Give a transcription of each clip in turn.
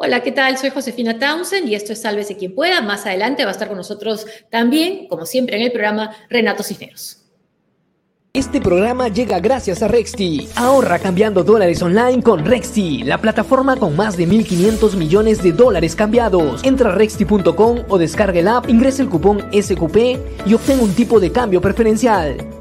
Hola, ¿qué tal? Soy Josefina Townsend y esto es Sálvese quien pueda. Más adelante va a estar con nosotros también, como siempre en el programa, Renato Cisneros. Este programa llega gracias a Rexti. Ahorra cambiando dólares online con Rexti, la plataforma con más de 1.500 millones de dólares cambiados. Entra a rexti.com o descarga el app, ingresa el cupón SQP y obtén un tipo de cambio preferencial.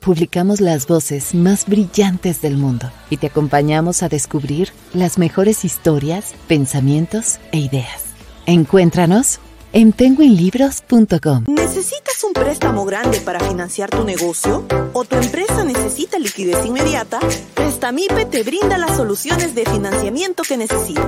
Publicamos las voces más brillantes del mundo y te acompañamos a descubrir las mejores historias, pensamientos e ideas. Encuéntranos en penguinlibros.com. ¿Necesitas un préstamo grande para financiar tu negocio? ¿O tu empresa necesita liquidez inmediata? Prestamipe te brinda las soluciones de financiamiento que necesitas.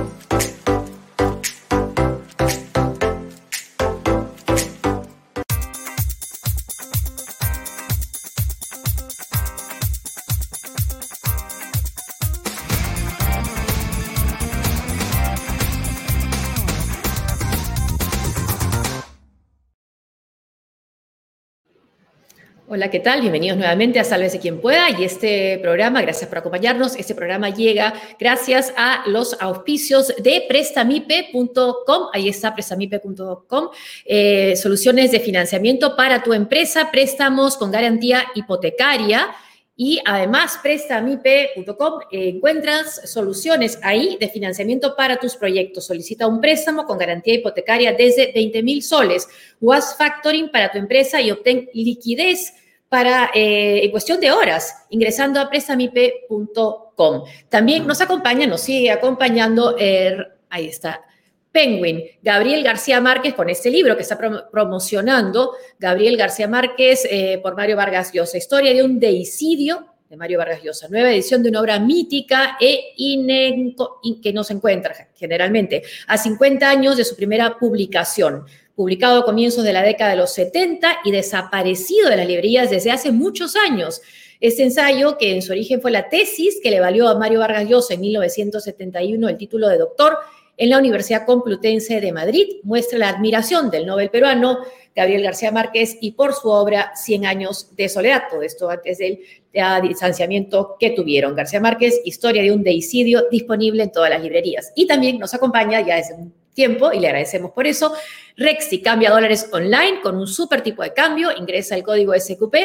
Hola, ¿qué tal? Bienvenidos nuevamente a Sálvese quien pueda y este programa, gracias por acompañarnos, este programa llega gracias a los auspicios de prestamipe.com, ahí está prestamipe.com, eh, soluciones de financiamiento para tu empresa, préstamos con garantía hipotecaria. Y además, prestamipe.com eh, encuentras soluciones ahí de financiamiento para tus proyectos. Solicita un préstamo con garantía hipotecaria desde 20 mil soles. Was Factoring para tu empresa y obtén liquidez para, eh, en cuestión de horas, ingresando a prestamipe.com. También nos acompaña, nos sigue acompañando, ahí está, Penguin, Gabriel García Márquez con este libro que está promocionando, Gabriel García Márquez eh, por Mario Vargas Llosa, Historia de un deicidio de Mario Vargas Llosa, nueva edición de una obra mítica e que no se encuentra generalmente a 50 años de su primera publicación publicado a comienzos de la década de los 70 y desaparecido de las librerías desde hace muchos años. Este ensayo, que en su origen fue la tesis que le valió a Mario Vargas Llosa en 1971 el título de doctor en la Universidad Complutense de Madrid, muestra la admiración del Nobel peruano Gabriel García Márquez y por su obra Cien años de soledad. Todo esto antes del distanciamiento que tuvieron. García Márquez, Historia de un deicidio, disponible en todas las librerías. Y también nos acompaña ya desde un tiempo y le agradecemos por eso. Rexy cambia dólares online con un super tipo de cambio, ingresa el código SQP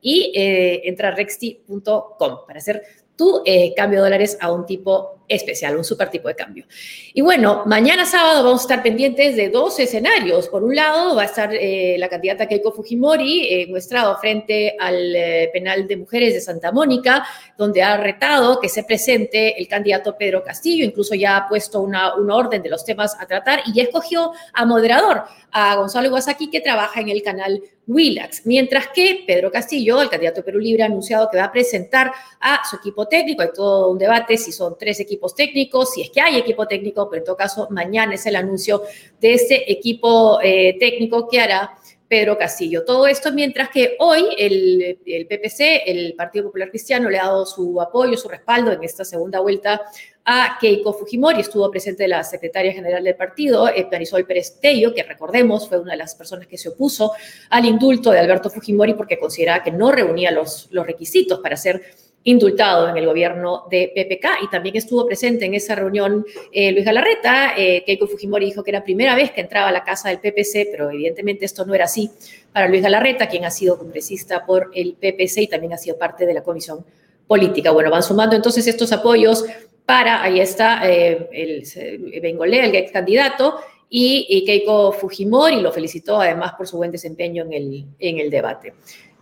y eh, entra a rexy.com para hacer tu eh, cambio de dólares a un tipo especial, un super tipo de cambio. Y bueno, mañana sábado vamos a estar pendientes de dos escenarios. Por un lado, va a estar eh, la candidata Keiko Fujimori eh, muestrado frente al eh, penal de mujeres de Santa Mónica, donde ha retado que se presente el candidato Pedro Castillo, incluso ya ha puesto una, una orden de los temas a tratar y ya escogió a moderador, a Gonzalo Iwasaki, que trabaja en el canal Willax. Mientras que Pedro Castillo, el candidato Perú Libre, ha anunciado que va a presentar a su equipo técnico. Hay todo un debate si son tres equipos técnicos, si es que hay equipo técnico, pero en todo caso mañana es el anuncio de ese equipo eh, técnico que hará Pedro Castillo. Todo esto mientras que hoy el, PPC, el Partido Popular Cristiano, le ha dado su apoyo, su respaldo en esta segunda vuelta a Keiko Fujimori. Estuvo presente la secretaria general del partido, eh, Marisol Pérez Tello, que recordemos fue una de las personas que se opuso al indulto de Alberto Fujimori porque consideraba que no reunía los, los requisitos para ser indultado en el gobierno de PPK y también estuvo presente en esa reunión eh, Luis Galarreta. Eh, Keiko Fujimori dijo que era la primera vez que entraba a la casa del PPC, pero evidentemente esto no era así para Luis Galarreta, quien ha sido congresista por el PPC y también ha sido parte de la comisión política. Bueno, van sumando entonces estos apoyos para, ahí está eh, el Bengolé, el ex candidato, y, Keiko Fujimori lo felicitó además por su buen desempeño en el debate.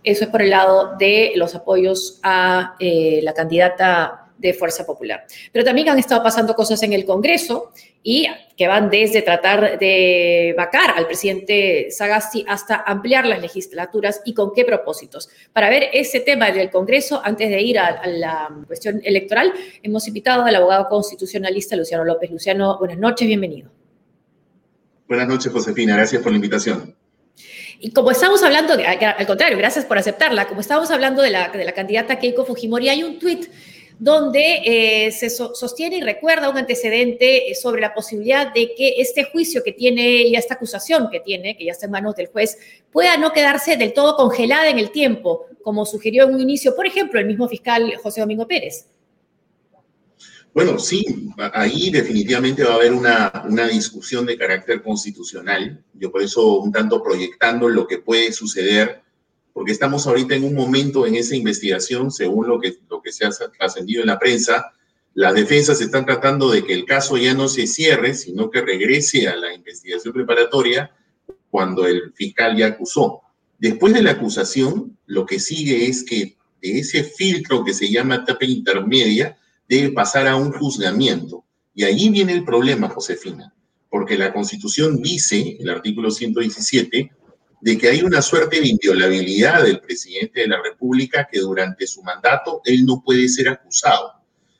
Eso es por el lado de los apoyos a eh, la candidata de Fuerza Popular. Pero también han estado pasando cosas en el Congreso y que van desde tratar de vacar al presidente Sagasti hasta ampliar las legislaturas y con qué propósitos. Para ver ese tema del Congreso, antes de ir a, a la cuestión electoral, hemos invitado al abogado constitucionalista Luciano López. Luciano, buenas noches, bienvenido. Buenas noches, Josefina. Gracias por la invitación. Y como estamos hablando, al contrario, gracias por aceptarla, como estábamos hablando de la, de la candidata Keiko Fujimori, hay un tuit donde eh, se sostiene y recuerda un antecedente eh, sobre la posibilidad de que este juicio que tiene ya esta acusación que tiene, que ya está en manos del juez, pueda no quedarse del todo congelada en el tiempo, como sugirió en un inicio, por ejemplo, el mismo fiscal José Domingo Pérez. Bueno, sí, ahí definitivamente va a haber una, una, discusión de carácter constitucional. Yo por eso un tanto proyectando lo que puede suceder, porque estamos ahorita en un momento en esa investigación, según lo que, lo que se ha trascendido en la prensa, las defensas están tratando de que el caso ya no se cierre, sino que regrese a la investigación preparatoria cuando el fiscal ya acusó. Después de la acusación, lo que sigue es que de ese filtro que se llama etapa intermedia, debe pasar a un juzgamiento. Y ahí viene el problema, Josefina, porque la Constitución dice, el artículo 117, de que hay una suerte de inviolabilidad del presidente de la República que durante su mandato él no puede ser acusado.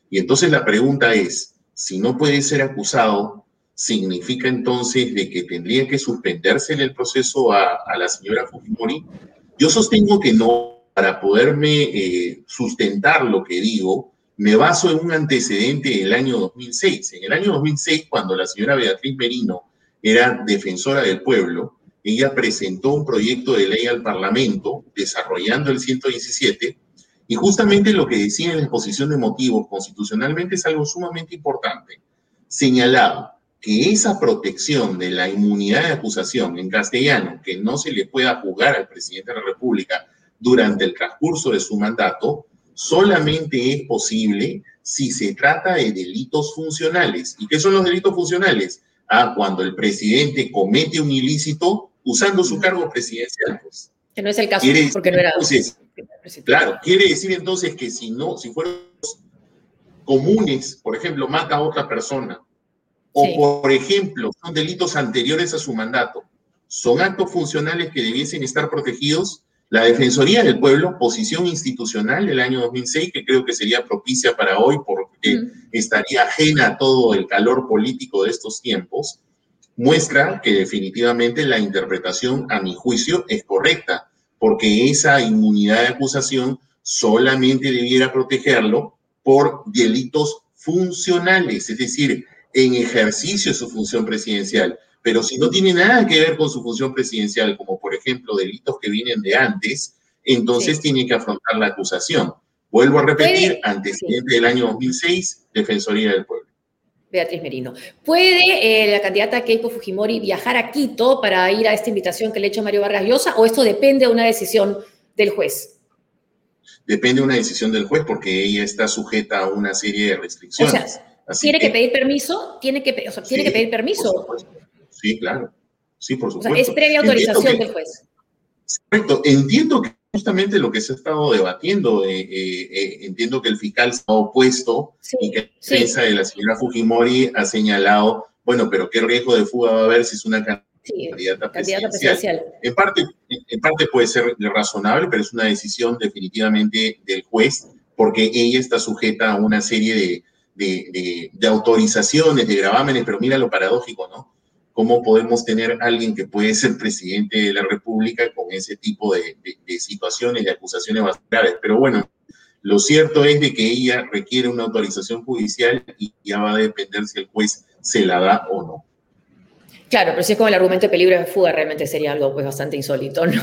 Y entonces la pregunta es, si no puede ser acusado, ¿significa entonces de que tendría que suspenderse el proceso a, la señora Fujimori? Yo sostengo que no, para poderme eh, sustentar lo que digo, me baso en un antecedente del año 2006. En el año 2006, cuando la señora Beatriz Merino era defensora del pueblo, ella presentó un proyecto de ley al Parlamento desarrollando el 117 y justamente lo que decía en la exposición de motivos constitucionalmente es algo sumamente importante. Señalaba que esa protección de la inmunidad de acusación en castellano, que no se le pueda juzgar al presidente de la República durante el transcurso de su mandato, solamente es posible si se trata de delitos funcionales. ¿Y qué son los delitos funcionales? Ah, cuando el presidente comete un ilícito usando su cargo presidencial. Pues. Que no es el caso, porque no era... claro, quiere decir entonces que si no, si fueron comunes, por ejemplo, mata a otra persona, o por ejemplo, son delitos anteriores a su mandato, son actos funcionales que debiesen estar protegidos, la Defensoría del Pueblo, posición institucional del año 2006, que creo que sería propicia para hoy porque estaría ajena a todo el calor político de estos tiempos, muestra que definitivamente la interpretación, a mi juicio, es correcta, porque esa inmunidad de acusación solamente debiera protegerlo por delitos funcionales, es decir, en ejercicio de su función presidencial. Pero si no tiene nada que ver con su función presidencial, como por ejemplo delitos que vienen de antes, entonces tiene que afrontar la acusación. Vuelvo a repetir, antecedente del año 2006, Defensoría del Pueblo. Beatriz Merino. ¿Puede eh, la candidata Keiko Fujimori viajar a Quito para ir a esta invitación que le ha hecho Mario Vargas Llosa o esto depende de una decisión del juez? Depende de una decisión del juez porque ella está sujeta a una serie de restricciones. O sea, ¿tiene que, pedir permiso? ¿Tiene que, ¿tiene que pedir permiso? Sí, claro. Sí, por supuesto. es previa autorización del juez. Correcto. Entiendo que justamente lo que se ha estado debatiendo, eh, eh, eh, entiendo que el fiscal se ha opuesto y que la defensa de la señora Fujimori ha señalado, bueno, pero qué riesgo de fuga va a haber si es una candidata, presidencial. En, parte, en parte puede ser razonable, pero es una decisión definitivamente del juez, porque ella está sujeta a una serie de, de, de autorizaciones, de gravámenes, pero mira lo paradójico, ¿no? Cómo podemos tener alguien que puede ser presidente de la República con ese tipo de, situaciones, de acusaciones bastante graves. Pero bueno, lo cierto es de que ella requiere una autorización judicial y ya va a depender si el juez se la da o no. Claro, pero si es como el argumento de peligro de fuga, realmente sería algo pues bastante insólito, ¿no?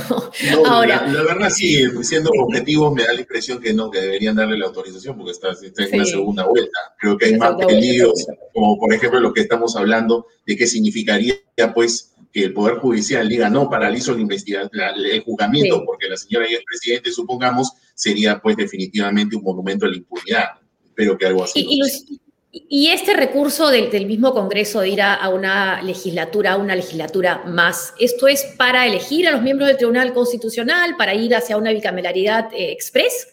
Ahora, la, verdad sí, siendo objetivos me da la impresión que no, que deberían darle la autorización porque está, en una segunda vuelta. Creo que hay más peligros, como por ejemplo lo que estamos hablando de qué significaría pues que el Poder Judicial diga no, paralizo la investigación, el juzgamiento, porque la señora y el presidente, supongamos, sería pues definitivamente un monumento a la impunidad. Espero que algo así. Y este recurso del, mismo Congreso de ir a, una legislatura, a una legislatura más, ¿esto es para elegir a los miembros del Tribunal Constitucional, para ir hacia una bicameralidad eh, express?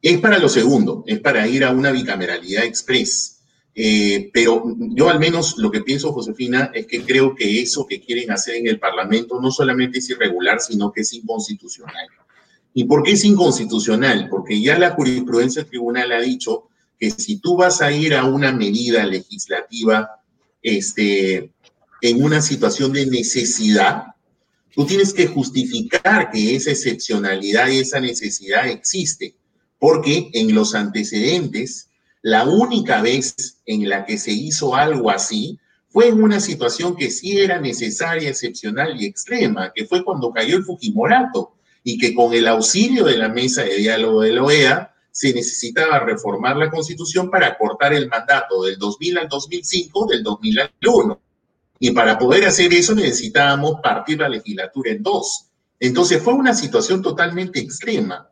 Es para lo segundo, es para ir a una bicameralidad express. Eh, pero yo al menos lo que pienso, Josefina, es que creo que eso que quieren hacer en el Parlamento no solamente es irregular, sino que es inconstitucional. ¿Y por qué es inconstitucional? Porque ya la jurisprudencia del tribunal ha dicho que si tú vas a ir a una medida legislativa este, en una situación de necesidad, tú tienes que justificar que esa excepcionalidad y esa necesidad existe. porque en los antecedentes, la única vez en la que se hizo algo así fue en una situación que sí era necesaria, excepcional y extrema, que fue cuando cayó el Fujimorato y que con el auxilio de la mesa de diálogo de la OEA se necesitaba reformar la constitución para cortar el mandato del 2000 al 2005, del 2000 al 2001. Y para poder hacer eso necesitábamos partir la legislatura en dos. Entonces fue una situación totalmente extrema.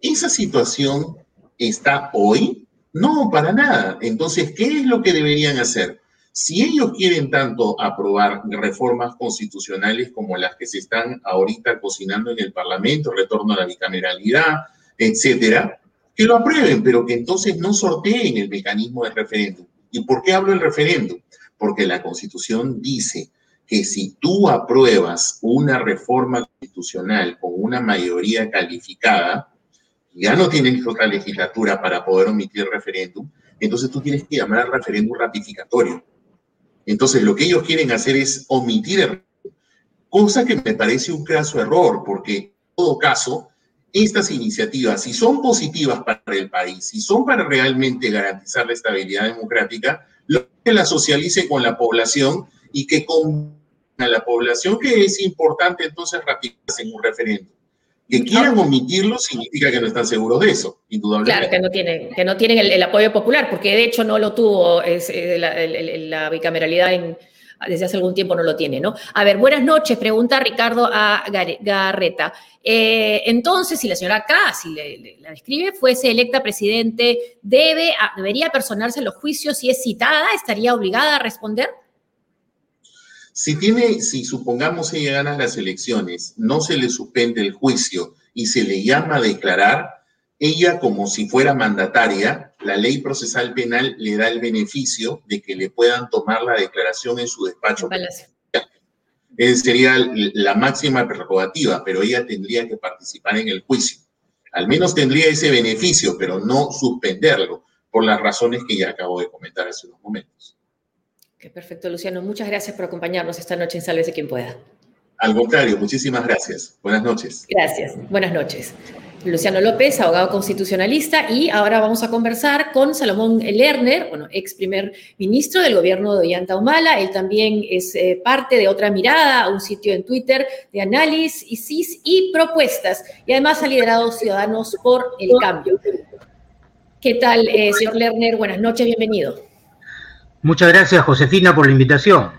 ¿Esa situación está hoy? No, para nada. Entonces, ¿qué es lo que deberían hacer? Si ellos quieren tanto aprobar reformas constitucionales como las que se están ahorita cocinando en el Parlamento, retorno a la bicameralidad, etcétera, que lo aprueben, pero que entonces no sorteen el mecanismo del referéndum. ¿Y por qué hablo del referéndum? Porque la Constitución dice que si tú apruebas una reforma constitucional con una mayoría calificada, ya no tienes otra legislatura para poder omitir referéndum, entonces tú tienes que llamar al referéndum ratificatorio. Entonces lo que ellos quieren hacer es omitir el cosa que me parece un caso error, porque en todo caso, estas iniciativas, si son positivas para el país, si son para realmente garantizar la estabilidad democrática, lo que la socialice con la población y que con a la población que es importante entonces ratificarse en un referéndum. Que quieran omitirlo significa que no están seguros de eso, indudablemente. Claro, que no tienen, que no tienen el, apoyo popular, porque de hecho no lo tuvo es, eh, la, bicameralidad en, desde hace algún tiempo no lo tiene, ¿no? A ver, buenas noches, pregunta Ricardo a Garreta. Eh, entonces, si la señora K, si la describe, fuese electa presidente, debe, ¿debería personarse en los juicios si es citada? ¿Estaría obligada a responder? Si tiene, si supongamos ella gana las elecciones, no se le suspende el juicio y se le llama a declarar, ella como si fuera mandataria, la ley procesal penal le da el beneficio de que le puedan tomar la declaración en su despacho. Esa sería la máxima prerrogativa, pero ella tendría que participar en el juicio. Al menos tendría ese beneficio, pero no suspenderlo por las razones que ya acabo de comentar hace unos momentos. Qué perfecto, Luciano. Muchas gracias por acompañarnos esta noche en Sálvese quien pueda. Al contrario, muchísimas gracias. Buenas noches. Gracias. Buenas noches. Luciano López, abogado constitucionalista, y ahora vamos a conversar con Salomón Lerner, bueno, ex primer ministro del gobierno de Ollanta Humala. Él también es eh, parte de Otra Mirada, un sitio en Twitter de análisis y propuestas, y además ha liderado Ciudadanos por el Cambio. ¿Qué tal, eh, señor Lerner? Buenas noches, bienvenido. Muchas gracias, Josefina, por la invitación.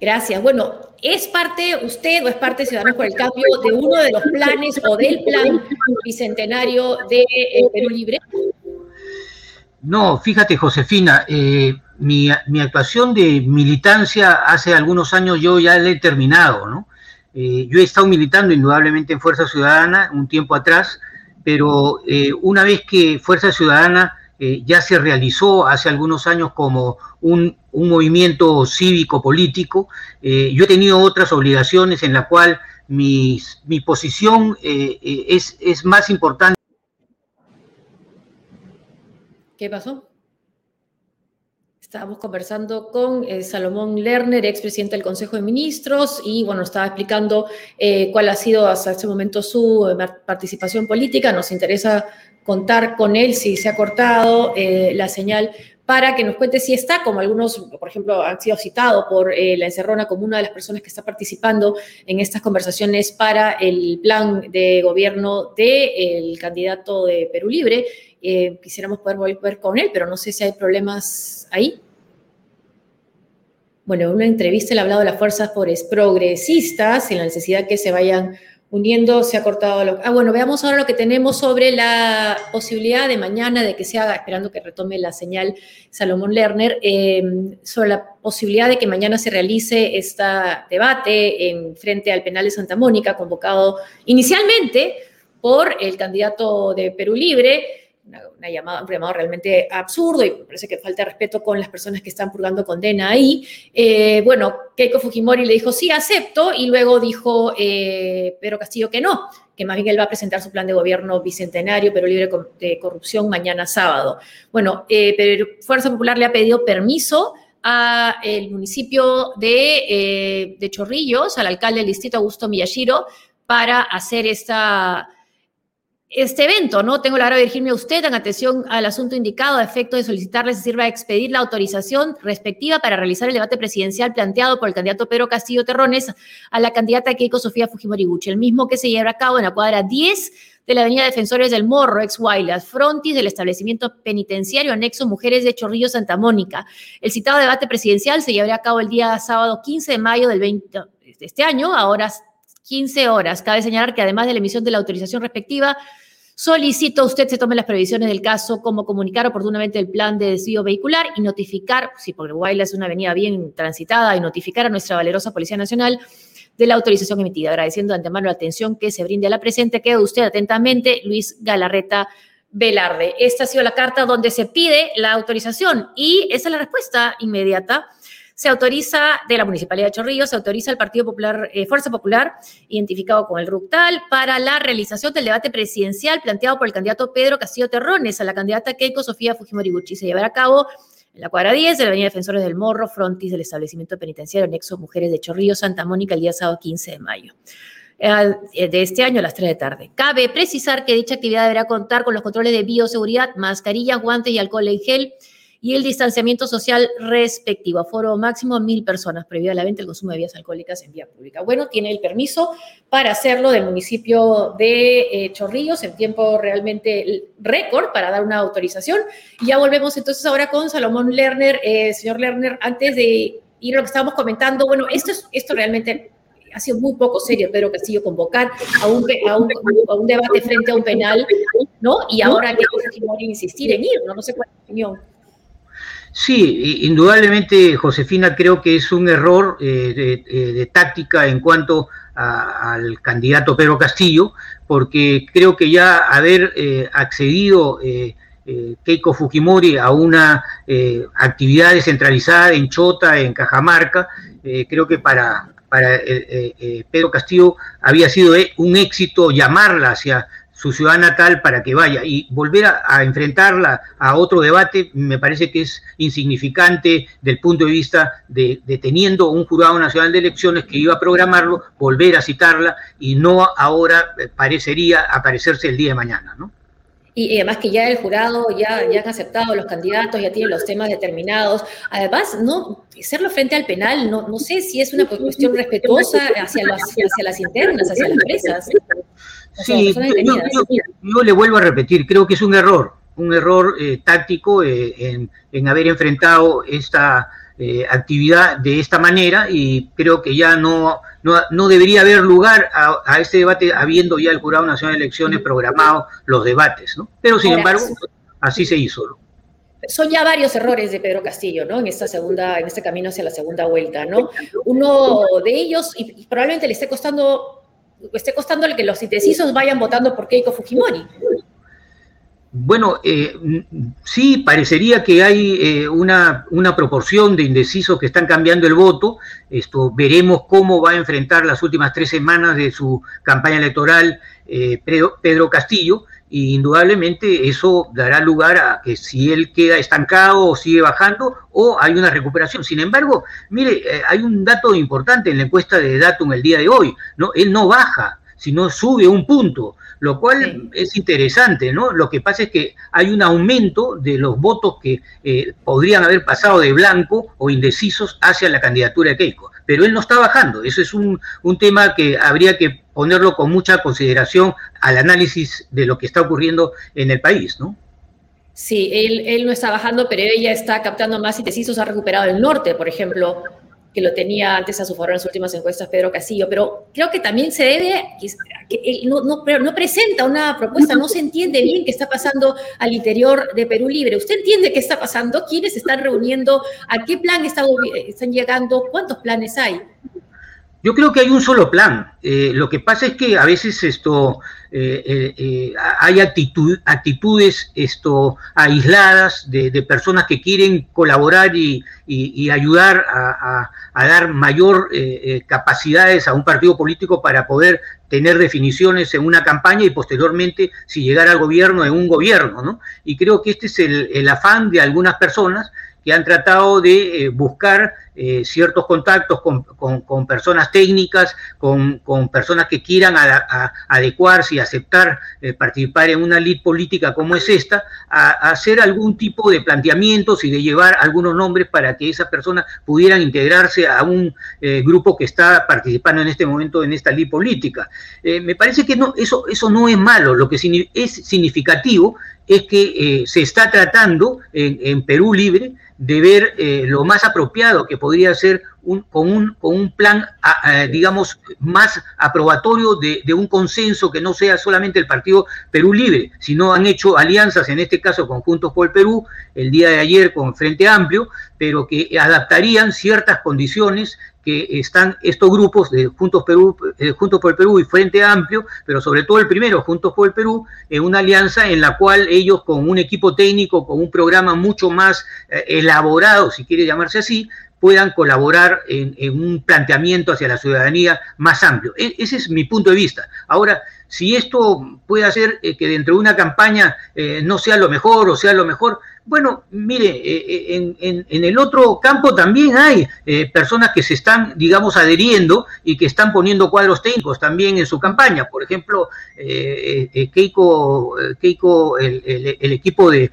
Gracias. Bueno, ¿es parte usted o es parte de Ciudadanos por el Cambio de uno de los planes o del plan bicentenario de eh, Perú Libre? No, fíjate, Josefina, eh, mi, actuación de militancia hace algunos años yo ya la he terminado, ¿no? Eh, yo he estado militando indudablemente en Fuerza Ciudadana un tiempo atrás, pero una vez que Fuerza Ciudadana eh, ya se realizó hace algunos años como un, movimiento cívico-político. Eh, yo he tenido otras obligaciones en las cuales mi, posición eh, es, es más importante. ¿Qué pasó? Estábamos conversando con Salomón Lerner, expresidente del Consejo de Ministros, y bueno, estaba explicando cuál ha sido hasta este momento su participación política. Nos interesa contar con él si se ha cortado eh, la señal para que nos cuente si está, como algunos, por ejemplo, han sido citados por eh, la Encerrona como una de las personas que está participando en estas conversaciones para el plan de gobierno del candidato de Perú Libre. Eh, quisiéramos poder volver con él, pero no sé si hay problemas ahí. Bueno, en una entrevista él ha hablado de las fuerzas progresistas y la necesidad que se vayan uniendo, se ha cortado. Lo, ah, bueno, veamos ahora lo que tenemos sobre la posibilidad de mañana de que se haga, esperando que retome la señal Salomón Lerner, em, sobre la posibilidad de que mañana se realice este debate en frente al penal de Santa Mónica, convocado inicialmente por el candidato de Perú Libre, una, llamada, un llamado realmente absurdo y parece que falta respeto con las personas que están purgando condena ahí. Eh, bueno, Keiko Fujimori le dijo sí, acepto, y luego dijo eh, Pedro Castillo que no, que más bien él va a presentar su plan de gobierno bicentenario, pero libre de corrupción, mañana sábado. Bueno, eh, pero Fuerza Popular le ha pedido permiso al municipio de, de Chorrillos, al alcalde del distrito Augusto Miyashiro, para hacer esta este evento, ¿no? Tengo la hora de dirigirme a usted en atención al asunto indicado a efecto de solicitarle se sirva a expedir la autorización respectiva para realizar el debate presidencial planteado por el candidato Pedro Castillo Terrones a la candidata Keiko Sofía Fujimori Gucci, el mismo que se llevará a cabo en la cuadra 10 de la Avenida Defensores del Morro, ex Guaylas, frontis del establecimiento penitenciario anexo Mujeres de Chorrillo Santa Mónica. El citado debate presidencial se llevará a cabo el día sábado 15 de mayo del 20, de este año, a horas 15 horas. Cabe señalar que además de la emisión de la autorización respectiva, Solicito a usted se tome las previsiones del caso, como comunicar oportunamente el plan de desvío vehicular y notificar, si porque Guayla es una avenida bien transitada, y notificar a nuestra valerosa Policía Nacional de la autorización emitida. Agradeciendo de antemano la atención que se brinde a la presente. Queda usted atentamente, Luis Galarreta Velarde. Esta ha sido la carta donde se pide la autorización y esa es la respuesta inmediata se autoriza de la Municipalidad de Chorrillos, se autoriza al Partido Popular, eh, Fuerza Popular, identificado con el RUCTAL, para la realización del debate presidencial planteado por el candidato Pedro Castillo Terrones a la candidata Keiko Sofía Fujimori Se llevará a cabo en la cuadra 10 de la Avenida Defensores del Morro, frontis del establecimiento penitenciario Nexo Mujeres de Chorrillos, Santa Mónica, el día sábado 15 de mayo eh, de este año a las 3 de tarde. Cabe precisar que dicha actividad deberá contar con los controles de bioseguridad, mascarillas, guantes y alcohol en gel y el distanciamiento social respectivo. Aforo máximo mil personas, previo a la venta el consumo de bebidas alcohólicas en vía pública. Bueno, tiene el permiso para hacerlo del municipio de eh, Chorrillos en tiempo realmente récord para dar una autorización. Y ya volvemos entonces ahora con Salomón Lerner. Eh, señor Lerner, antes de ir a lo que estábamos comentando, bueno, esto, es, esto realmente ha sido muy poco serio Pedro Castillo convocar a un, a un, a un debate frente a un penal, ¿no? Y ahora que insistir en ir, ¿no? No sé cuál es la opinión. Sí, indudablemente, Josefina, creo que es un error eh, eh, de, táctica en cuanto al candidato Pedro Castillo, porque creo que ya haber eh, accedido Keiko Fujimori a una actividad descentralizada en Chota, en Cajamarca, creo que para, para Pedro Castillo había sido un éxito llamarla hacia su ciudad natal para que vaya y volver a, enfrentarla a otro debate me parece que es insignificante del punto de vista de, teniendo un jurado nacional de elecciones que iba a programarlo, volver a citarla y no ahora eh, parecería aparecerse el día de mañana, ¿no? Y, además que ya el jurado ya, ya han aceptado los candidatos, ya tienen los temas determinados. Además, no hacerlo frente al penal, no, no sé si es una cuestión respetuosa hacia las, hacia las internas, hacia las empresas. Sí, yo, le vuelvo a repetir, creo que es un error, un error eh, táctico eh, en, haber enfrentado esta eh, actividad de esta manera y creo que ya no, no, debería haber lugar a, este debate habiendo ya el Jurado Nacional de Elecciones programado los debates, ¿no? Pero sin embargo, así se hizo. Son ya varios errores de Pedro Castillo, ¿no? En esta segunda, en este camino hacia la segunda vuelta, ¿no? Uno de ellos, y probablemente le esté costando esté costándole que los indecisos vayan votando por Keiko Fujimori. Bueno, eh, sí, parecería que hay eh, una, una, proporción de indecisos que están cambiando el voto. Esto veremos cómo va a enfrentar las últimas tres semanas de su campaña electoral eh, Pedro Castillo y indudablemente eso dará lugar a que si él queda estancado o sigue bajando o hay una recuperación. Sin embargo, mire, eh, hay un dato importante en la encuesta de Datum el día de hoy, ¿no? Él no baja, sino sube un punto, lo cual es interesante, ¿no? Lo que pasa es que hay un aumento de los votos que eh, podrían haber pasado de blanco o indecisos hacia la candidatura de Keiko, pero él no está bajando, eso es un, un tema que habría que ponerlo con mucha consideración al análisis de lo que está ocurriendo en el país, ¿no? Sí, él, él no está bajando, pero ella está captando más indecisos, ha recuperado el norte, por ejemplo, que lo tenía antes a su favor en las últimas encuestas Pedro Castillo, pero creo que también se debe, que él no, presenta una propuesta, no se entiende bien qué está pasando al interior de Perú Libre. ¿Usted entiende qué está pasando? ¿Quiénes están reuniendo? ¿A qué plan están, están llegando? ¿Cuántos planes hay? Yo creo que hay un solo plan. Eh, lo que pasa es que a veces esto eh, eh, hay actitudes esto aisladas de, personas que quieren colaborar y, ayudar a, dar mayor capacidades a un partido político para poder tener definiciones en una campaña y posteriormente, si llegara al gobierno, en un gobierno, ¿no? Y creo que este es el afán de algunas personas que han tratado de buscar ciertos contactos con, personas técnicas, con, personas que quieran adecuarse y aceptar participar en una lid política como es esta, a, hacer algún tipo de planteamientos y de llevar algunos nombres para que esas personas pudieran integrarse a un grupo que está participando en este momento en esta lid política. me parece que no, eso, eso no es malo, lo que es significativo es que eh, se está tratando en, Perú Libre de ver eh, lo más apropiado que podría ser un, con, un, con un plan, digamos, más aprobatorio de, un consenso que no sea solamente el partido Perú Libre, sino han hecho alianzas, en este caso con Juntos por el Perú, el día de ayer con Frente Amplio, pero que adaptarían ciertas condiciones que están estos grupos de Juntos, Perú, eh, Juntos por el Perú y Frente Amplio, pero sobre todo el primero, Juntos por el Perú, en una alianza en la cual ellos con un equipo técnico, con un programa mucho más eh, elaborado, si quiere llamarse así, puedan colaborar en, un planteamiento hacia la ciudadanía más amplio. E, ese es mi punto de vista. Ahora, si esto puede hacer eh, que dentro de una campaña no sea lo mejor o sea lo mejor, bueno, mire, eh, eh, en, el otro campo también hay eh, personas que se están, digamos, adheriendo y que están poniendo cuadros técnicos también en su campaña. Por ejemplo, Keiko, Keiko el, equipo de,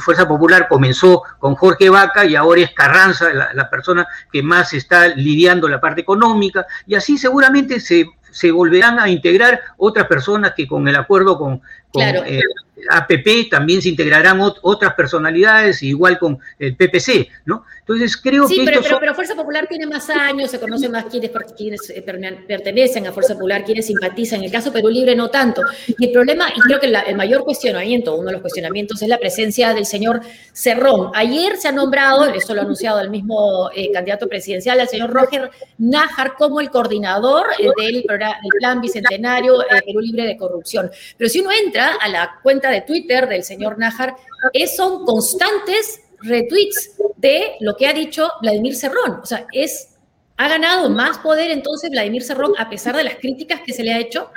Fuerza Popular comenzó con Jorge Vaca y ahora es Carranza, la, persona que más está lidiando la parte económica, y así seguramente se, se volverán a integrar otras personas que con el acuerdo con, claro. APP también se integrarán otras personalidades, igual con el PPC, ¿no? Entonces creo que... Sí, pero, pero, Fuerza Popular tiene más años, se conoce más quiénes, quiénes eh, pertenecen a Fuerza Popular, quiénes simpatizan. En el caso Perú Libre no tanto. Y el problema, y creo que el mayor cuestionamiento, uno de los cuestionamientos, es la presencia del señor Cerrón. Ayer se ha nombrado, eso lo ha anunciado el mismo eh, candidato presidencial, el señor Roger Nájar, como el coordinador eh, del, Plan Bicentenario Perú Libre de Corrupción. Pero si uno entra a la cuenta de Twitter del señor Nájar, son constantes retweets de lo que ha dicho Vladimir Cerrón. O sea, es, ha ganado más poder entonces Vladimir Cerrón a pesar de las críticas que se le ha hecho.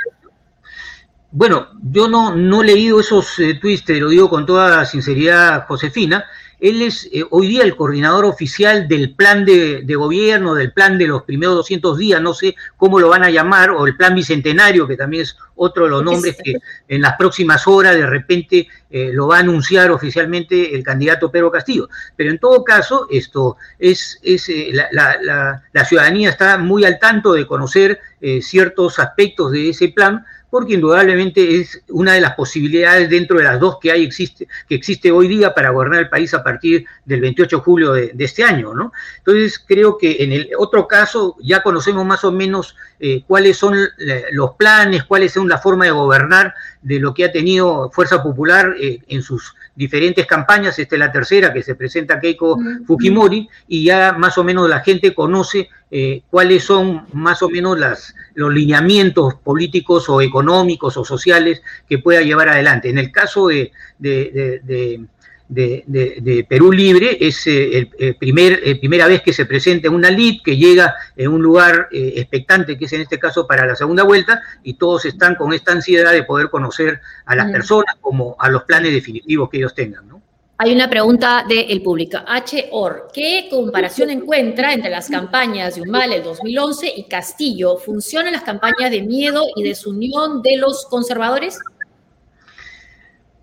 Bueno, yo no, no he leído esos eh, tweets, te lo digo con toda sinceridad, Josefina. Él es eh, hoy día el coordinador oficial del plan de, gobierno, del plan de los primeros 200 días, no sé cómo lo van a llamar, o el plan bicentenario, que también es otro de los nombres que en las próximas horas de repente eh, lo va a anunciar oficialmente el candidato Pedro Castillo. Pero en todo caso, esto es, es eh, la, ciudadanía está muy al tanto de conocer ciertos aspectos de ese plan porque indudablemente es una de las posibilidades dentro de las dos que hay existe, que existe hoy día para gobernar el país a partir del 28 de julio de, este año, ¿no? Entonces creo que en el otro caso ya conocemos más o menos eh, cuáles son eh, los planes, cuáles son la forma de gobernar de lo que ha tenido Fuerza Popular eh, en sus diferentes campañas, esta es la tercera que se presenta Keiko Fujimori, y ya más o menos la gente conoce eh, cuáles son más o menos las, los lineamientos políticos o económicos o sociales que pueda llevar adelante. En el caso de, de, Perú Libre es eh, el, primer, primera vez que se presenta una LID que llega en un lugar eh, expectante, que es en este caso para la segunda vuelta, y todos están con esta ansiedad de poder conocer a las personas como a los planes definitivos que ellos tengan. ¿no? Hay una pregunta del público. H. Or, ¿qué comparación encuentra entre las campañas de Humala el 2011 y Castillo? ¿Funcionan las campañas de miedo y desunión de los conservadores?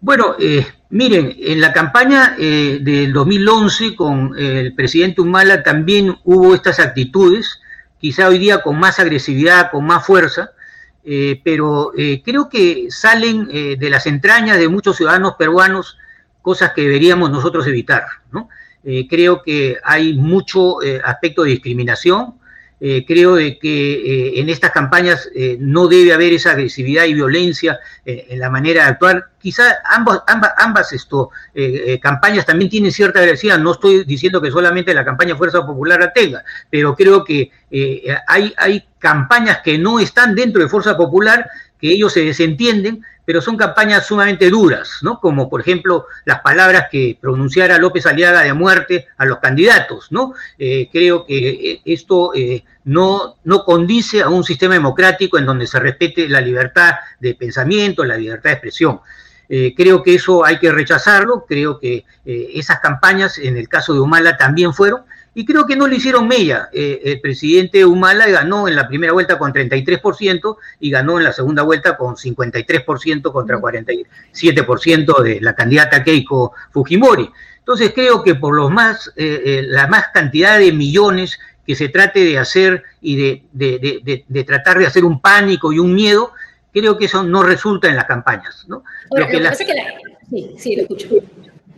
Bueno, eh, miren, en la campaña eh, del 2011 con el presidente Humala también hubo estas actitudes, quizá hoy día con más agresividad, con más fuerza, eh, pero creo que salen de las entrañas de muchos ciudadanos peruanos cosas que deberíamos nosotros evitar. Eh, creo que hay mucho eh, aspecto de discriminación. Eh, creo de que en estas campañas no debe haber esa agresividad y violencia en la manera de actuar. Quizá ambas, ambas, esto, campañas también tienen cierta agresividad. No estoy diciendo que solamente la campaña Fuerza Popular la tenga, pero creo que hay, hay campañas que no están dentro de Fuerza Popular, que ellos se desentienden, pero son campañas sumamente duras, ¿no? Como por ejemplo las palabras que pronunciara López Aliaga de muerte a los candidatos, ¿no? Eh, creo que eh, esto eh, no, no condice a un sistema democrático en donde se respete la libertad de pensamiento, la libertad de expresión. Eh, creo que eso hay que rechazarlo, creo que eh, esas campañas en el caso de Humala también fueron, y creo que no le hicieron mella. Eh, el presidente Humala ganó en la primera vuelta con 33% y ganó en la segunda vuelta con 53% contra 47% de la candidata Keiko Fujimori. Entonces creo que por los más, la más cantidad de millones que se trate de hacer y de tratar de hacer un pánico y un miedo, creo que eso no resulta en las campañas. ¿no? lo, que la, sí, sí, lo escucho.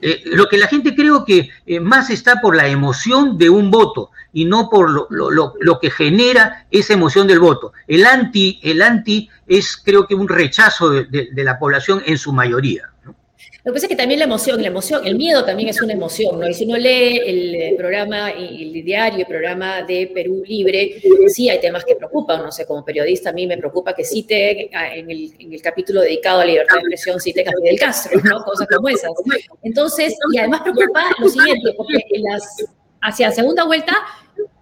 Eh, lo que la gente creo que eh, más está por la emoción de un voto y no por lo, lo, lo, que genera esa emoción del voto. El anti, el anti es creo que un rechazo de, de, de la población en su mayoría. Lo que pasa es que también la emoción, la emoción, el miedo también es una emoción, ¿no? Y si uno lee el eh, programa, el diario, el programa de Perú Libre, sí hay temas que preocupan, no sé, como periodista a mí me preocupa que cite ah, en el, en el capítulo dedicado a la libertad de expresión, cite a del Castro, ¿no? Cosas como esas. Entonces, y además preocupa lo siguiente, porque las, hacia segunda vuelta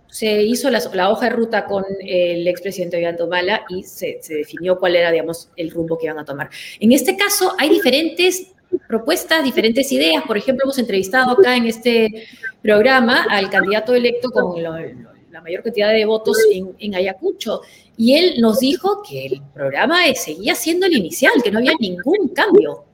se hizo la, la, hoja de ruta con el expresidente Ollanta Humala y se, se, definió cuál era, digamos, el rumbo que iban a tomar. En este caso, hay diferentes propuestas, diferentes ideas. Por ejemplo, hemos entrevistado acá en este programa al candidato electo con la mayor cantidad de votos en, Ayacucho y él nos dijo que el programa seguía siendo el inicial, que no había ningún cambio.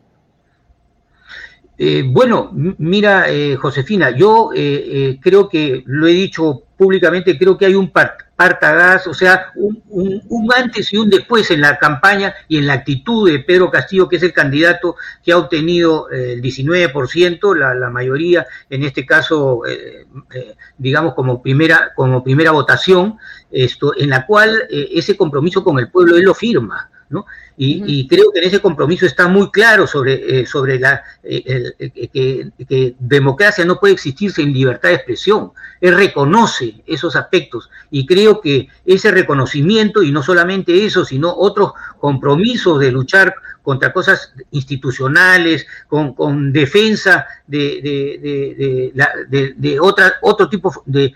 Eh, bueno, mira, eh, Josefina, yo eh, eh, creo que lo he dicho públicamente, creo que hay un partagás, o sea, un, un, antes y un después en la campaña y en la actitud de Pedro Castillo, que es el candidato que ha obtenido eh, el 19%, la, la, mayoría, en este caso, eh, eh, digamos, como primera, como primera votación, esto, en la cual ese compromiso con el pueblo él lo firma. ¿no? Y, uh -huh. y, creo que en ese compromiso está muy claro sobre, eh, sobre la, eh, el, el, que, que, democracia no puede existir sin libertad de expresión. Él reconoce esos aspectos y creo que ese reconocimiento, y no solamente eso, sino otros compromisos de luchar contra cosas institucionales, con, con defensa de, de, de, de, otra, otro tipo de,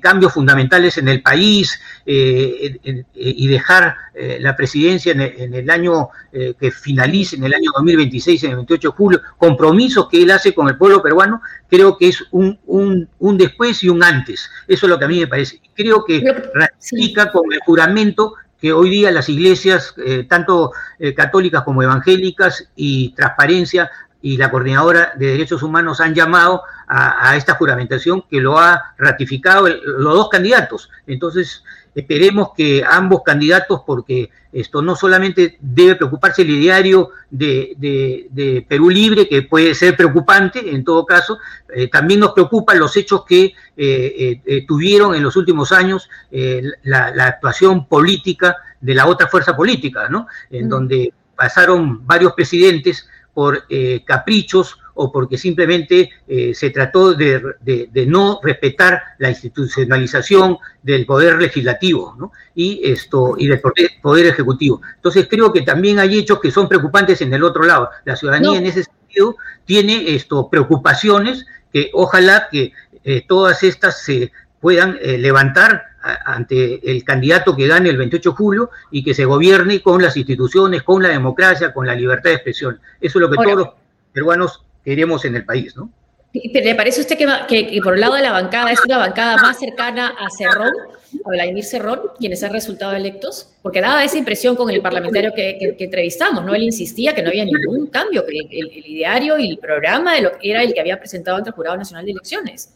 cambios fundamentales en el país eh, eh, y dejar eh, la presidencia en el, en el año eh, que finalice, en el año 2026, en el 28 de julio, compromisos que él hace con el pueblo peruano, creo que es un, un, un después y un antes. Eso es lo que a mí me parece. Creo que ratifica sí. con el juramento que hoy día las iglesias, eh, tanto eh, católicas como evangélicas y Transparencia y la Coordinadora de Derechos Humanos han llamado a, a esta juramentación que lo ha ratificado el, los dos candidatos. Entonces, esperemos que ambos candidatos, porque esto no solamente debe preocuparse el ideario de, de, de Perú Libre, que puede ser preocupante en todo caso, eh, también nos preocupan los hechos que eh, eh, tuvieron en los últimos años eh, la, la, actuación política de la otra fuerza política, ¿no? En mm. donde pasaron varios presidentes por eh, caprichos o porque simplemente eh, se trató de, de, de, no respetar la institucionalización del poder legislativo ¿no? y esto y del poder, poder, ejecutivo. Entonces creo que también hay hechos que son preocupantes en el otro lado. La ciudadanía no. en ese sentido tiene esto preocupaciones que ojalá que eh, todas estas se puedan eh, levantar ante el candidato que gane el 28 de julio y que se gobierne con las instituciones, con la democracia, con la libertad de expresión. Eso es lo que Ahora, todos los peruanos queremos en el país, ¿no? ¿Le parece a usted que, que, que, por el lado de la bancada es una bancada más cercana a Cerrón, a Vladimir Cerrón, quienes han resultado electos? Porque daba esa impresión con el parlamentario que, entrevistamos, ¿no? Él insistía que no había ningún cambio, que el, el, el, ideario y el programa de lo era el que había presentado ante el Jurado Nacional de Elecciones.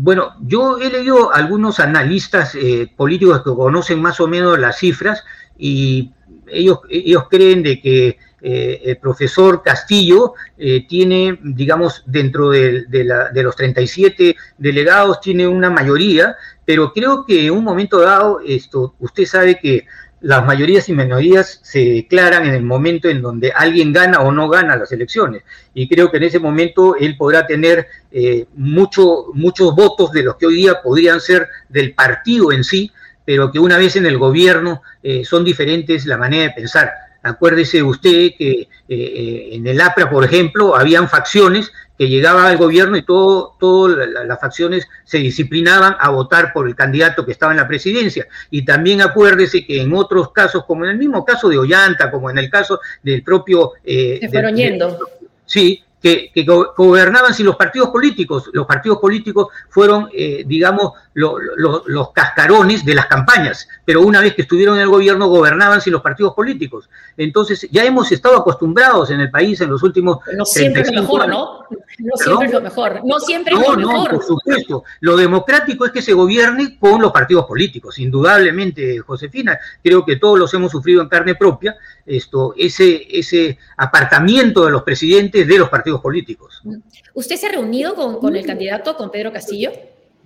Bueno, yo he leído algunos analistas eh, políticos que conocen más o menos las cifras y ellos, ellos creen de que eh, el profesor Castillo eh, tiene, digamos, dentro de, de, la, de, los 37 delegados, tiene una mayoría, pero creo que en un momento dado, esto, usted sabe que las mayorías y minorías se declaran en el momento en donde alguien gana o no gana las elecciones. Y creo que en ese momento él podrá tener eh, mucho, muchos votos de los que hoy día podrían ser del partido en sí, pero que una vez en el gobierno eh, son diferentes la manera de pensar. Acuérdese usted que eh, en el APRA, por ejemplo, habían facciones que llegaba al gobierno y todo, todas las facciones se disciplinaban a votar por el candidato que estaba en la presidencia. Y también acuérdese que en otros casos, como en el mismo caso de Ollanta, como en el caso del propio... Eh, se fueron yendo. Sí, que, gobernaban sin los partidos políticos. Los partidos políticos fueron, eh, digamos, los cascarones de las campañas, pero una vez que estuvieron en el gobierno gobernaban sin los partidos políticos. Entonces ya hemos estado acostumbrados en el país en los últimos... No siempre es lo mejor, ¿no? No siempre es lo mejor. No siempre es lo mejor. No, por supuesto. Lo democrático es que se gobierne con los partidos políticos. Indudablemente, Josefina, creo que todos los hemos sufrido en carne propia, esto, ese, ese apartamiento de los presidentes de los partidos políticos. ¿Usted se ha reunido con, con el candidato, con Pedro Castillo?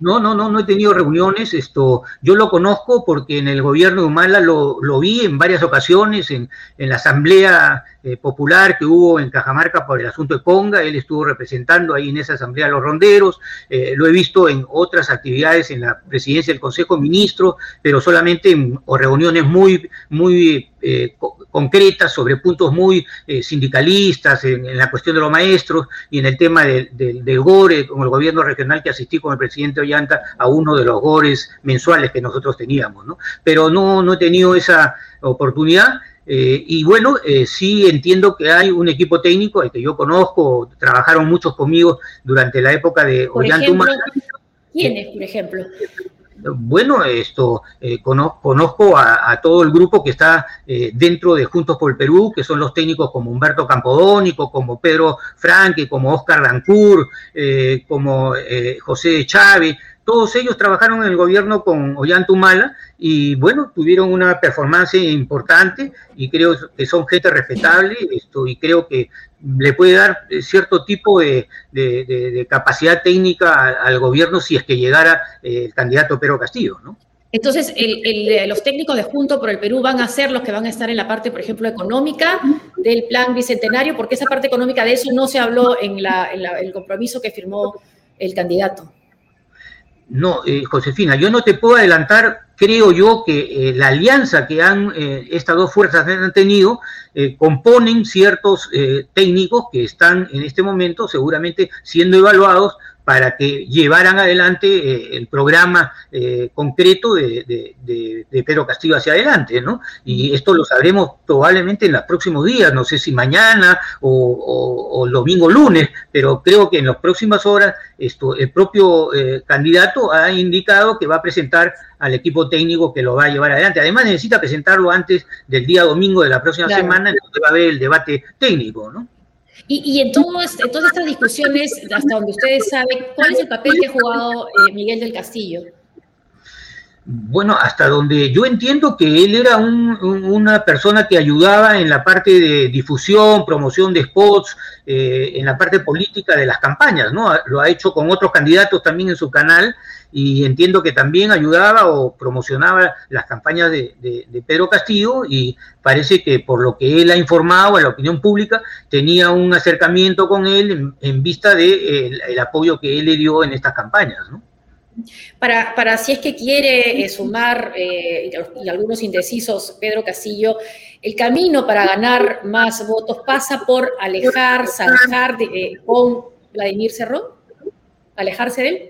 No, no, no, no he tenido reuniones. Esto, yo lo conozco porque en el gobierno de Humala lo, lo vi en varias ocasiones, en, en la asamblea eh, popular que hubo en Cajamarca por el asunto de Conga. Él estuvo representando ahí en esa asamblea a los ronderos. Eh, lo he visto en otras actividades en la presidencia del Consejo de Ministros, pero solamente en o reuniones muy, muy eh, concretas sobre puntos muy sindicalistas, en, la cuestión de los maestros y en el tema del GORE, con el gobierno regional que asistí con el presidente Ollanta a uno de los GORES mensuales que nosotros teníamos, ¿no? Pero no, no he tenido esa oportunidad. Eh, y bueno, eh, sí entiendo que hay un equipo técnico al que yo conozco, trabajaron muchos conmigo durante la época de Ollantuma. ¿Quiénes, por ejemplo? Bueno, esto eh, conozco, a, todo el grupo que está dentro de Juntos por el Perú, que son los técnicos como Humberto Campodónico, como Pedro Franque, como Oscar Dancourt, como José Chávez, todos ellos trabajaron en el gobierno con Ollantumala y bueno, tuvieron una performance importante y creo que son gente respetable esto, y creo que le puede dar cierto tipo de, capacidad técnica al, gobierno si es que llegara eh, el candidato Pedro Castillo, ¿no? Entonces, los técnicos de Junto por el Perú van a ser los que van a estar en la parte, por ejemplo, económica del plan bicentenario, porque esa parte económica de eso no se habló en, el compromiso que firmó el candidato. No, eh, Josefina, yo no te puedo adelantar, creo yo que eh, la alianza que han eh, estas dos fuerzas han tenido componen ciertos técnicos que están en este momento seguramente siendo evaluados para que llevaran adelante eh, el programa eh, concreto de, Pedro Castillo hacia adelante, ¿no? Y esto lo sabremos probablemente en los próximos días, no sé si mañana o, el domingo lunes, pero creo que en las próximas horas esto, el propio eh, candidato ha indicado que va a presentar al equipo técnico que lo va a llevar adelante. Además necesita presentarlo antes del día domingo de la próxima semana, en donde va a haber el debate técnico, ¿no? Y, en, todas estas discusiones, hasta donde ustedes saben, ¿cuál es el papel que ha jugado eh, Miguel del Castillo? Bueno, hasta donde yo entiendo que él era una persona que ayudaba en la parte de difusión, promoción de spots, eh, en la parte política de las campañas, ¿no? Lo ha hecho con otros candidatos también en su canal y entiendo que también ayudaba o promocionaba las campañas de, Pedro Castillo y parece que por lo que él ha informado a la opinión pública tenía un acercamiento con él en, vista del de, el apoyo que él le dio en estas campañas. ¿no? Para, para, si es que quiere eh, sumar eh, y algunos indecisos, Pedro Castillo, el camino para ganar más votos pasa por alejar, zanjar eh, con Vladimir Cerrón, alejarse de él.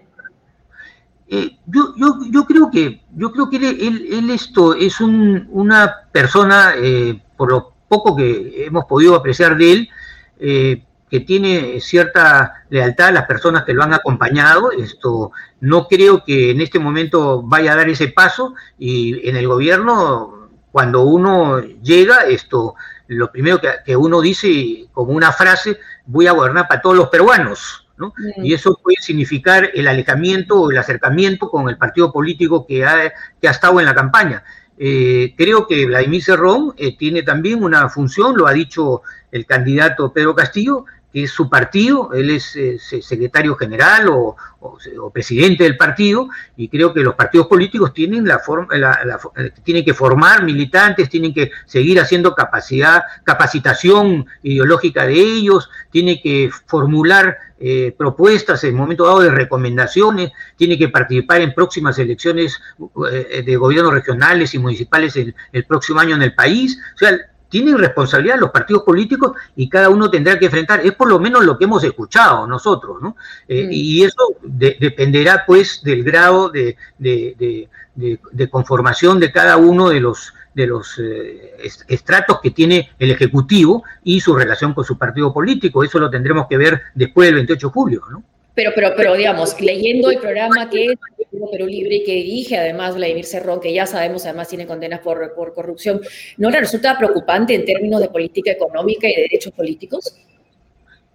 Yo, yo, creo que yo creo que él, esto es una persona por lo poco que hemos podido apreciar de él que tiene cierta lealtad a las personas que lo han acompañado. Esto no creo que en este momento vaya a dar ese paso y en el gobierno cuando uno llega esto lo primero que, que uno dice como una frase voy a gobernar para todos los peruanos y eso puede significar el alejamiento o el acercamiento con el partido político que ha, que ha estado en la campaña. Eh, creo que Vladimir Cerrón eh, tiene también una función, lo ha dicho el candidato Pedro Castillo, es su partido, él es eh, secretario general o, presidente del partido, y creo que los partidos políticos tienen, la, eh, tienen que formar militantes, tienen que seguir haciendo capacidad, capacitación ideológica de ellos, tienen que formular eh, propuestas en momento dado de recomendaciones, tiene que participar en próximas elecciones de gobiernos regionales y municipales el, el próximo año en el país. O sea, tienen responsabilidad los partidos políticos y cada uno tendrá que enfrentar. Es por lo menos lo que hemos escuchado nosotros, ¿no? Eh, mm. Y eso dependerá, pues, del grado de, conformación de cada uno de los de los eh, estratos que tiene el Ejecutivo y su relación con su partido político. Eso lo tendremos que ver después del 28 de julio, ¿no? Pero, pero, pero, digamos, leyendo el programa que es Perú Libre y que dirige además Vladimir Cerrón, que ya sabemos además tiene condenas por, por corrupción, ¿no le resulta preocupante en términos de política económica y de derechos políticos?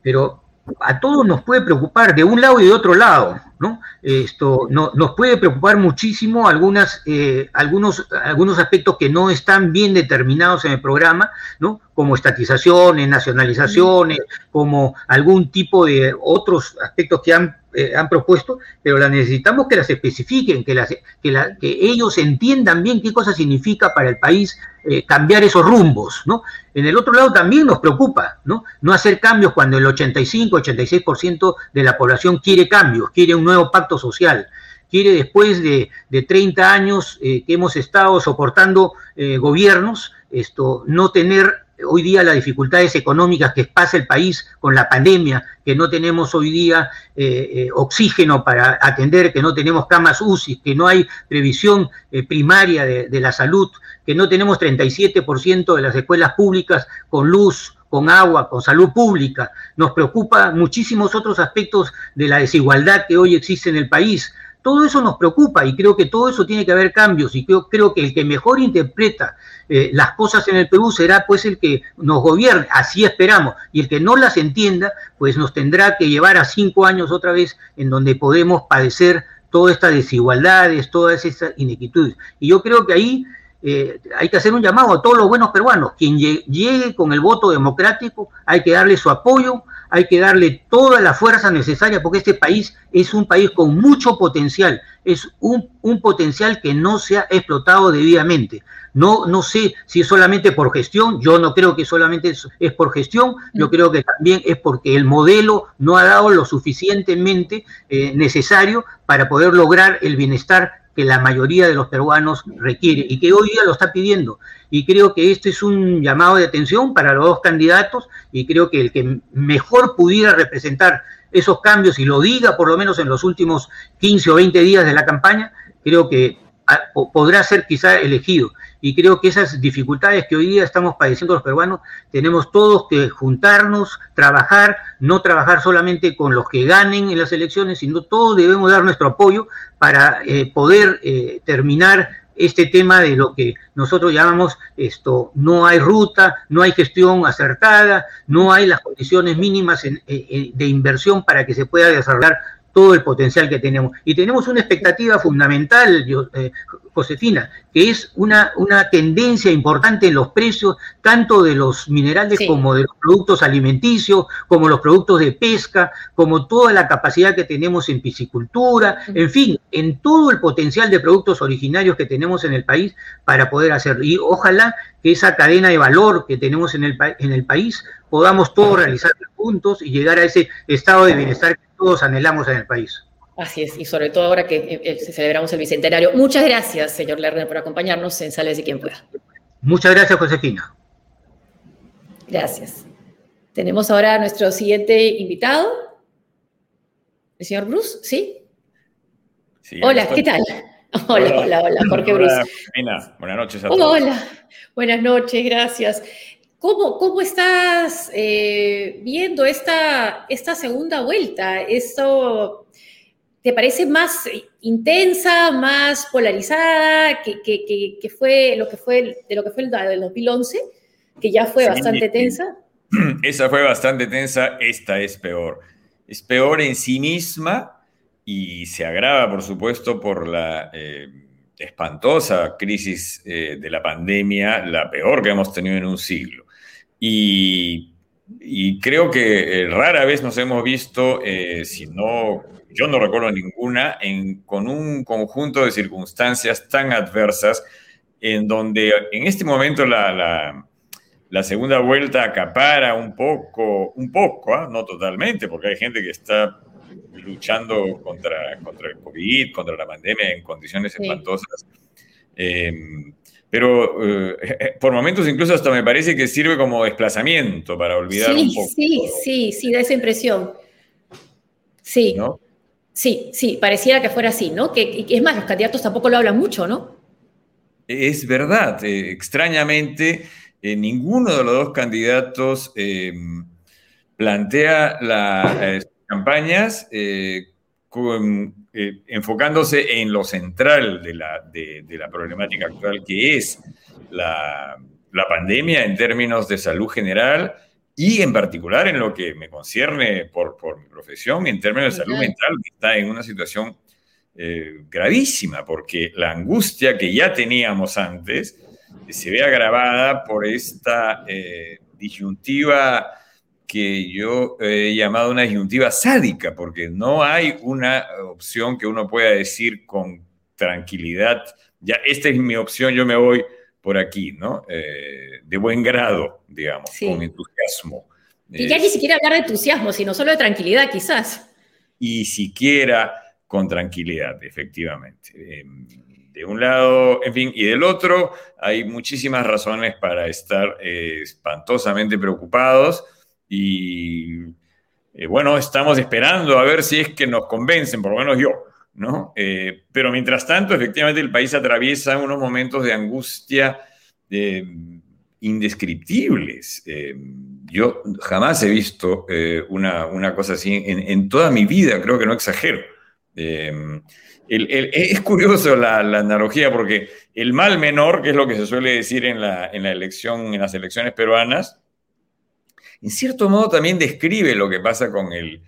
Pero a todos nos puede preocupar de un lado y de otro lado, ¿no? Esto no, nos puede preocupar muchísimo algunas, eh, algunos, algunos aspectos que no están bien determinados en el programa, ¿no? Como estatizaciones, nacionalizaciones, como algún tipo de otros aspectos que han eh, han propuesto, pero la necesitamos que las especifiquen, que, las, que, la, que ellos entiendan bien qué cosa significa para el país eh, cambiar esos rumbos, ¿no? En el otro lado también nos preocupa, ¿no? No hacer cambios cuando el 85, 86% de la población quiere cambios, quiere un nuevo pacto social, quiere después de, de 30 años eh, que hemos estado soportando gobiernos, esto, no tener hoy día las dificultades económicas que pasa el país con la pandemia, que no tenemos hoy día eh, eh, oxígeno para atender, que no tenemos camas UCI, que no hay previsión eh, primaria de, la salud, que no tenemos 37% de las escuelas públicas con luz, con agua, con salud pública. Nos preocupa muchísimos otros aspectos de la desigualdad que hoy existe en el país. Todo eso nos preocupa y creo que todo eso tiene que haber cambios y creo, que el que mejor interpreta eh, las cosas en el Perú será pues el que nos gobierne, así esperamos, y el que no las entienda pues nos tendrá que llevar a cinco años otra vez en donde podemos padecer todas estas desigualdades, todas estas inequitudes. Y yo creo que ahí eh, hay que hacer un llamado a todos los buenos peruanos. Quien llegue con el voto democrático, hay que darle su apoyo, hay que darle toda la fuerza necesaria, porque este país es un país con mucho potencial, es un, un potencial que no se ha explotado debidamente. No, no sé si es solamente por gestión, yo no creo que solamente es, por gestión, yo mm. creo que también es porque el modelo no ha dado lo suficientemente eh, necesario para poder lograr el bienestar que la mayoría de los peruanos requiere y que hoy día lo está pidiendo. Y creo que este es un llamado de atención para los dos candidatos y creo que el que mejor pudiera representar esos cambios y lo diga por lo menos en los últimos 15 o 20 días de la campaña, creo que podrá ser quizá elegido. Y creo que esas dificultades que hoy día estamos padeciendo los peruanos, tenemos todos que juntarnos, trabajar, no trabajar solamente con los que ganen en las elecciones, sino todos debemos dar nuestro apoyo para eh, poder eh, terminar este tema de lo que nosotros llamamos esto, no hay ruta, no hay gestión acertada, no hay las condiciones mínimas eh, de inversión para que se pueda desarrollar todo el potencial que tenemos. Y tenemos una expectativa fundamental, eh, Josefina, que es una, una tendencia importante en los precios, tanto de los minerales como de los productos alimenticios, como los productos de pesca, como toda la capacidad que tenemos en piscicultura, en fin, en todo el potencial de productos originarios que tenemos en el país para poder hacerlo. Y ojalá que esa cadena de valor que tenemos en el, en el país podamos todos realizar juntos y llegar a ese estado de bienestar que todos anhelamos en el país. Así es, y sobre todo ahora que eh, eh, celebramos el Bicentenario. Muchas gracias, señor Lerner, por acompañarnos en Sales y quien pueda. Muchas gracias, Josefina. Gracias. Tenemos ahora a nuestro siguiente invitado, el señor Bruce, ¿sí? sí hola, ¿qué tal? Hola, hola, hola, Jorge Bruce. Buenas noches a todos. Hola, buenas noches, gracias. ¿Cómo, cómo estás eh, viendo esta, esta segunda vuelta? ¿Esto te parece más intensa, más polarizada que, que, fue lo que fue de lo que fue el del 2011, que ya fue bastante tensa? Esa fue bastante tensa, esta es peor. Es peor en sí misma y se agrava, por supuesto, por la... Eh, espantosa crisis eh, de la pandemia, la peor que hemos tenido en un siglo. Y, creo que eh, rara vez nos hemos visto, eh, si no, yo no recuerdo ninguna, en, con un conjunto de circunstancias tan adversas en donde en este momento la, la, segunda vuelta acapara un poco, un poco, ¿ah? no totalmente, porque hay gente que está luchando contra, contra el COVID, contra la pandemia en condiciones espantosas. Em, pero eh, por momentos incluso hasta me parece que sirve como desplazamiento para olvidar sí, un poco. Sí, sí, sí, da esa impresión. Sí. Sí, sí, pareciera que fuera así, ¿no? Que, es más, los candidatos tampoco lo hablan mucho, ¿no? Es verdad, eh, extrañamente, eh, ninguno de los dos candidatos plantea las campañas enfocándose en lo central de la, de, la, problemática actual, que es la, la, pandemia en términos de salud general y en particular en lo que me concierne por, por mi profesión, en términos de salud mental, que está en una situación eh, gravísima, porque la angustia que ya teníamos antes se ve agravada por esta eh, disyuntiva que yo he llamado una disyuntiva sádica, porque no hay una opción que uno pueda decir con tranquilidad, ya esta es mi opción, yo me voy por aquí, ¿no? Eh, de buen grado, digamos, con entusiasmo. Y ya ni siquiera hablar de entusiasmo, sino solo de tranquilidad, quizás. Y siquiera con tranquilidad, efectivamente. Em, de un lado, en fin, y del otro, hay muchísimas razones para estar eh, espantosamente preocupados y eh, bueno, estamos esperando a ver si es que nos convencen, por lo menos yo, ¿no? Eh, pero mientras tanto, efectivamente, el país atraviesa unos momentos de angustia eh, indescriptibles. yo jamás he visto una, cosa así en, toda mi vida, creo que no exagero. es curioso la, analogía porque el mal menor, que es lo que se suele decir en la, en la elección, en las elecciones peruanas, en cierto modo también describe lo que pasa con el,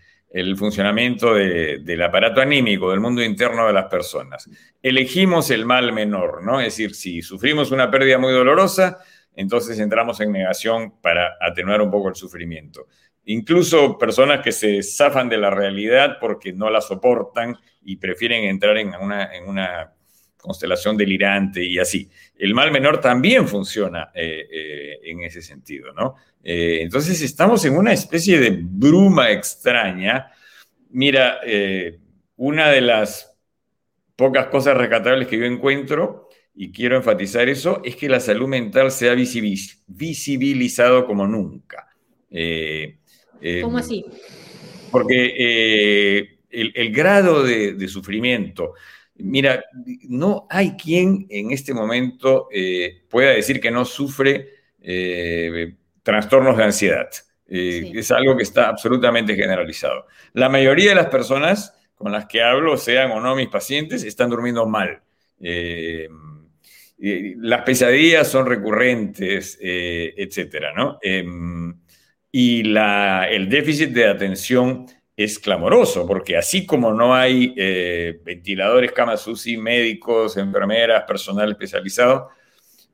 funcionamiento del aparato anímico, del mundo interno de las personas. Elegimos el mal menor, ¿no? Es decir, si sufrimos una pérdida muy dolorosa, entonces entramos en negación para atenuar un poco el sufrimiento. Incluso personas que se zafan de la realidad porque no la soportan y prefieren entrar en una, constelación delirante y así. El mal menor también funciona eh, eh, en ese sentido, ¿no? Eh, entonces estamos en una especie de bruma extraña. Mira, una de las pocas cosas rescatables que yo encuentro, y quiero enfatizar eso, es que la salud mental se ha visibilizado como nunca. ¿Cómo así? Porque el, grado de sufrimiento, Mira, no hay quien en este momento eh, pueda decir que no sufre eh, trastornos de ansiedad. Eh, es algo que está absolutamente generalizado. La mayoría de las personas con las que hablo, sean o no mis pacientes, están durmiendo mal. las pesadillas son recurrentes, etcétera, ¿no? Em, y el déficit de atención es clamoroso, porque así como no hay eh, ventiladores, camas UCI, médicos, enfermeras, personal especializado,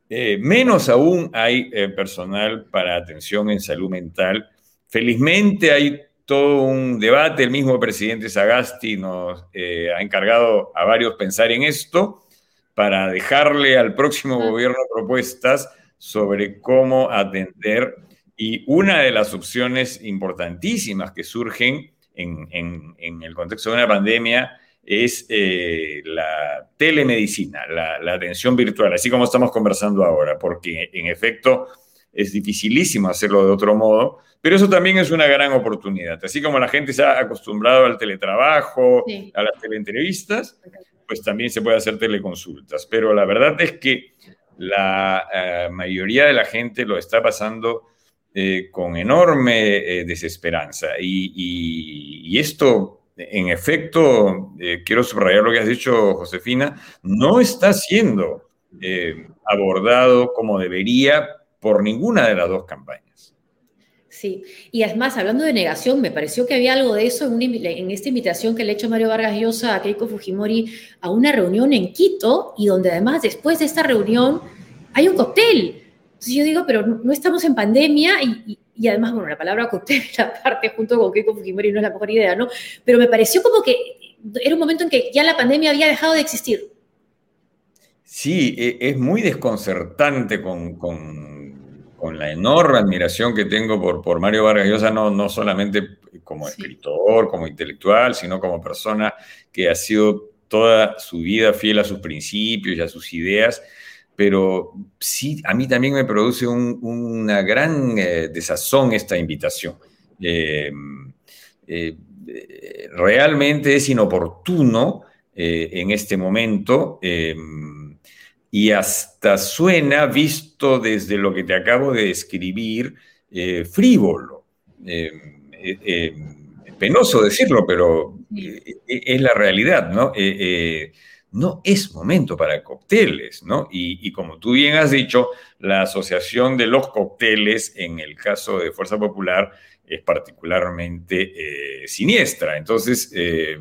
eh, menos aún hay eh, personal para atención en salud mental. Felizmente hay todo un debate, el mismo presidente Sagasti nos ha encargado a varios pensar en esto para dejarle al próximo gobierno propuestas sobre cómo atender. Y una de las opciones importantísimas que surgen en, el contexto de una pandemia es eh, la telemedicina, la, atención virtual, así como estamos conversando ahora, porque en efecto es dificilísimo hacerlo de otro modo, pero eso también es una gran oportunidad. Así como la gente se ha acostumbrado al teletrabajo, a las teleentrevistas, pues también se puede hacer teleconsultas. Pero la verdad es que la eh, mayoría de la gente lo está pasando eh, con enorme desesperanza. Y, esto, en efecto, eh, quiero subrayar lo que has dicho, Josefina, no está siendo abordado como debería por ninguna de las dos campañas. Sí, y además, hablando de negación, me pareció que había algo de eso en, en, esta invitación que le ha hecho Mario Vargas Llosa a Keiko Fujimori a una reunión en Quito, y donde además después de esta reunión hay un cóctel entonces yo digo, pero no estamos en pandemia y, además, bueno, la palabra cóctel, parte junto con Keiko Fujimori no es la mejor idea, ¿no? Pero me pareció como que era un momento en que ya la pandemia había dejado de existir. Sí, e, es muy desconcertante con, con, la enorme admiración que tengo por, por Mario Vargas Llosa, no, no solamente como escritor, como intelectual, sino como persona que ha sido toda su vida fiel a sus principios y a sus ideas pero sí, a mí también me produce una gran eh, desazón esta invitación. Eh, eh, realmente es inoportuno en este momento y hasta suena, visto desde lo que te acabo de describir, frívolo. penoso decirlo, pero es la realidad, ¿no? No es momento para cócteles, ¿no? Y, como tú bien has dicho, la asociación de los cócteles en el caso de Fuerza Popular es particularmente eh, siniestra. Entonces, eh,